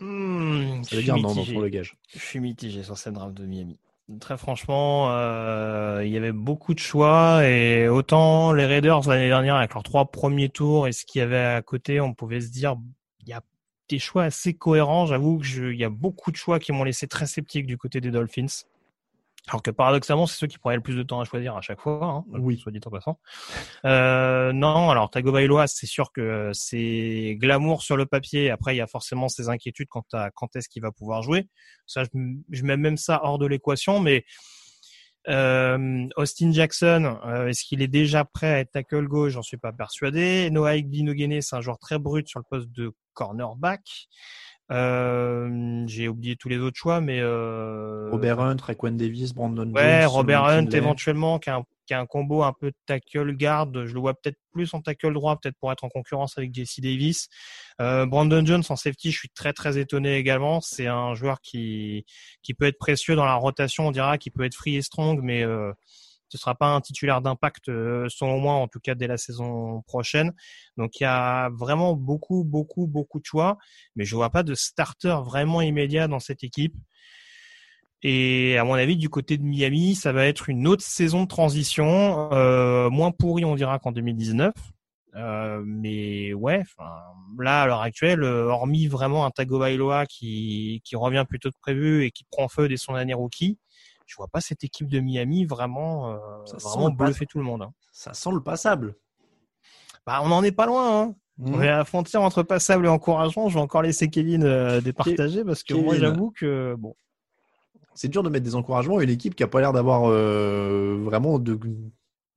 Mmh, Ça veut dire non, non pour le gage. Je suis mitigé sur cette draft de Miami. Très franchement, euh, il y avait beaucoup de choix et autant les Raiders l'année dernière avec leurs trois premiers tours et ce qu'il y avait à côté, on pouvait se dire il y a des choix assez cohérents. J'avoue que il y a beaucoup de choix qui m'ont laissé très sceptique du côté des Dolphins. Alors que paradoxalement, c'est ceux qui prenaient le plus de temps à choisir à chaque fois, hein, oui. soit dit en passant. Euh, non, alors Tagovailoa, c'est sûr que c'est glamour sur le papier. Après, il y a forcément ces inquiétudes quant à quand est-ce qu'il va pouvoir jouer. Ça, je, mets même ça hors de l'équation, mais euh, Austin Jackson, euh, est-ce qu'il est déjà prêt à être tackle gauche? J'en suis pas persuadé. Noah Igbinogene, c'est un joueur très brut sur le poste de cornerback. Euh, j'ai oublié tous les autres choix, mais euh... Robert Hunt, Raekwon Davis, Brandon Jones. Ouais, Robert Hunt éventuellement, qui a, un, qui a, un, combo un peu tackle garde. Je le vois peut-être plus en tackle droit, peut-être pour être en concurrence avec Jesse Davis. Euh, Brandon Jones en safety, je suis très très étonné également. C'est un joueur qui qui peut être précieux dans la rotation, on dira, qui peut être free et strong, mais euh, ce sera pas un titulaire d'impact euh, selon moi en tout cas dès la saison prochaine. Donc il y a vraiment beaucoup beaucoup beaucoup de choix, mais je vois pas de starter vraiment immédiat dans cette équipe. Et à mon avis, du côté de Miami, ça va être une autre saison de transition, euh, moins pourrie, on dira qu'en 2019. Euh, mais ouais, là à l'heure actuelle, hormis vraiment un Tagovailoa qui qui revient plutôt que prévu et qui prend feu dès son année rookie, je vois pas cette équipe de Miami vraiment, euh, ça vraiment bluffer tout le monde. Hein. Ça sent le passable. Bah, on n'en est pas loin. Hein. On mmh. est à la frontière entre passable et encourageant. Je vais encore laisser Kevin euh, départager parce que moi j'avoue que bon. C'est dur de mettre des encouragements à une équipe qui a pas l'air d'avoir euh, vraiment de,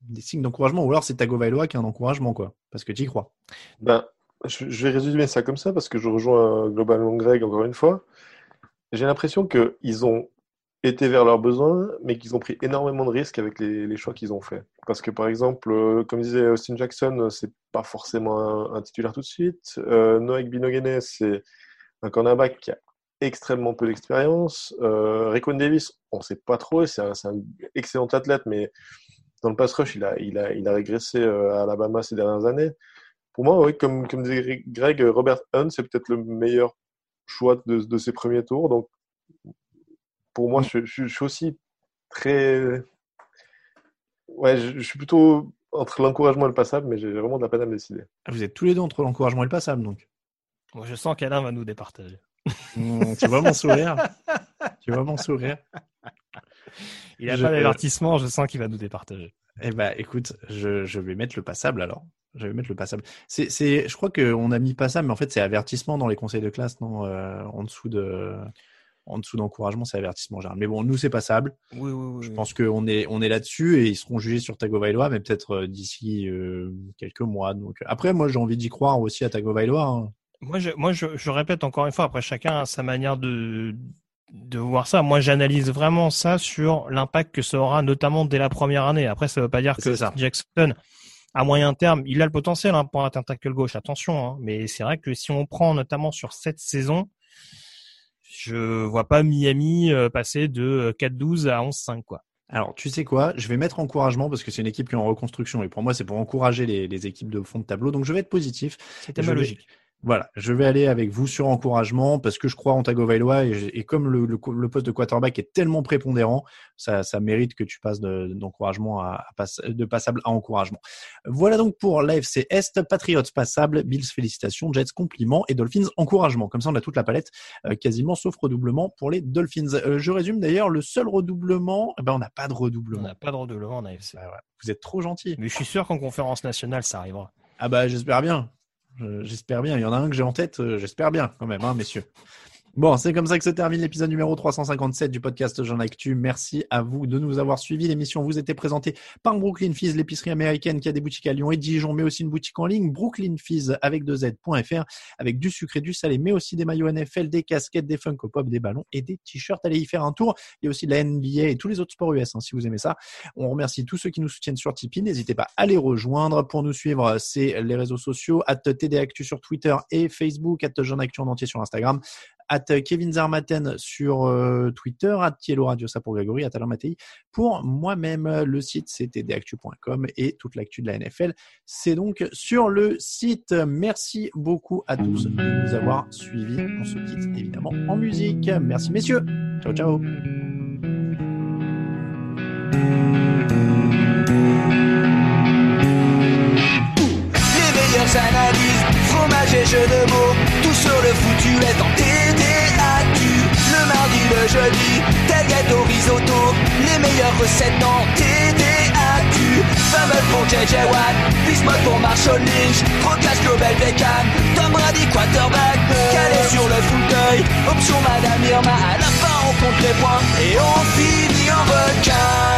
des signes d'encouragement. Ou alors c'est Tagovailoa qui a un encouragement quoi, parce que tu y crois. Ben, je, je, vais résumer ça comme ça parce que je rejoins globalement Greg encore une fois. J'ai l'impression qu'ils ont été vers leurs besoins, mais qu'ils ont pris énormément de risques avec les, choix qu'ils ont faits. Parce que par exemple, euh, comme disait Austin Jackson, c'est pas forcément un, titulaire tout de suite. Euh, Noek Binogene, c'est un cornerback qui a extrêmement peu d'expérience. Euh, Davis, on sait pas trop, c'est un, excellent athlète, mais dans le pass rush, il a, régressé euh, à Alabama ces dernières années. Pour moi, comme disait Greg, Robert Hunt, c'est peut-être le meilleur choix de, de ses premiers tours. Donc, pour moi, je, je, je suis aussi très. Ouais, je, je, suis plutôt entre l'encouragement et le passable, mais j'ai vraiment de la peine à me décider. Ah, vous êtes tous les deux entre l'encouragement et le passable, donc. Moi, je sens qu'Alain va nous départager. Mmh, tu vois mon sourire? Tu vois mon sourire? Il n'a pas d'avertissement, je sens qu'il va nous départager. Eh ben, écoute, je, je, vais mettre le passable alors. Je vais mettre le passable. C'est, c'est, je crois qu'on a mis passable, mais en fait, c'est avertissement dans les conseils de classe, non euh, En dessous de, en dessous d'encouragement, c'est avertissement général. Mais bon, nous, c'est passable. Oui, oui, oui. Je pense qu'on est, on est là-dessus et ils seront jugés sur Tagovailoa, mais peut-être euh, d'ici euh, quelques mois. Donc, après, moi, j'ai envie d'y croire aussi à Tagovailoa. Hein. Moi, je, moi je, je, répète encore une fois, après chacun a sa manière de, de voir ça. Moi, j'analyse vraiment ça sur l'impact que ça aura, notamment dès la première année. Après, ça ne veut pas dire que ça. Jackson, à moyen terme, il a le potentiel hein, pour un tackle gauche, attention. Hein. mais c'est vrai que si on prend notamment sur cette saison, je vois pas Miami euh, passer de 4-12 à 11-5, quoi. Alors, tu sais quoi? Je vais mettre encouragement parce que c'est une équipe qui est en reconstruction et pour moi, c'est pour encourager les, les, équipes de fond de tableau. Donc, je vais être positif. C'était ma logique. Voilà, je vais aller avec vous sur encouragement parce que je crois en Tagovailoa et, et comme le, le, le, poste de quarterback est tellement prépondérant, ça, ça mérite que tu passes d'encouragement de, à, de passable à encouragement. Voilà donc pour l'AFC Est, Patriots passable, Bills félicitations, Jets compliments et Dolphins encouragement. Comme ça, on a toute la palette euh, quasiment sauf redoublement pour les Dolphins. Euh, je résume d'ailleurs, le seul redoublement, eh ben on n'a pas de redoublement. On n'a pas de redoublement en AFC. Bah, ouais. Vous êtes trop gentil. Mais je suis sûr qu'en conférence nationale, ça arrivera. Ah bah j'espère bien. J'espère bien. Il y en a un que j'ai en tête. Euh, j'espère bien, quand même, hein, messieurs. Bon, c'est comme ça que se termine l'épisode numéro 357 du podcast Jean Actu. Merci à vous de nous avoir suivis. L'émission vous était présentée par Brooklyn Fizz, l'épicerie américaine qui a des boutiques à Lyon et Dijon, mais aussi une boutique en ligne, Brooklyn Fizz avec 2Z.fr, avec du sucré, du salé, mais aussi des maillots NFL, des casquettes, des Funko Pop, des ballons et des t-shirts. Allez y faire un tour. Il y a aussi de la NBA et tous les autres sports US, hein, si vous aimez ça. On remercie tous ceux qui nous soutiennent sur Tipeee. N'hésitez pas à les rejoindre. Pour nous suivre, c'est les réseaux sociaux, at TDActu sur Twitter et Facebook, at Jean Actu en entier sur Instagram at Kevin Zarmaten sur euh, Twitter, at Tielo Radio, ça pour Grégory, at Alain Mattei. Pour moi-même, le site c'est et toute l'actu de la NFL, c'est donc sur le site. Merci beaucoup à tous de nous avoir suivis. On se quitte évidemment en musique. Merci messieurs. Ciao, ciao. Et de mots, tout foutu est en tel gâteau risotto, les meilleures recettes en TDAQ. Fameux pour JJ Watt, Bismuth pour Marshall Lynch, Procast Global Beckham, Tom Brady quarterback, calé sur le fauteuil, option Madame Irma, à la fin on compte les points et on finit en requin.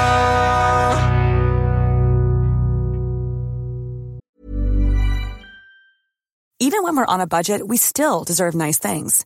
Even when we're on a budget, we still deserve nice things.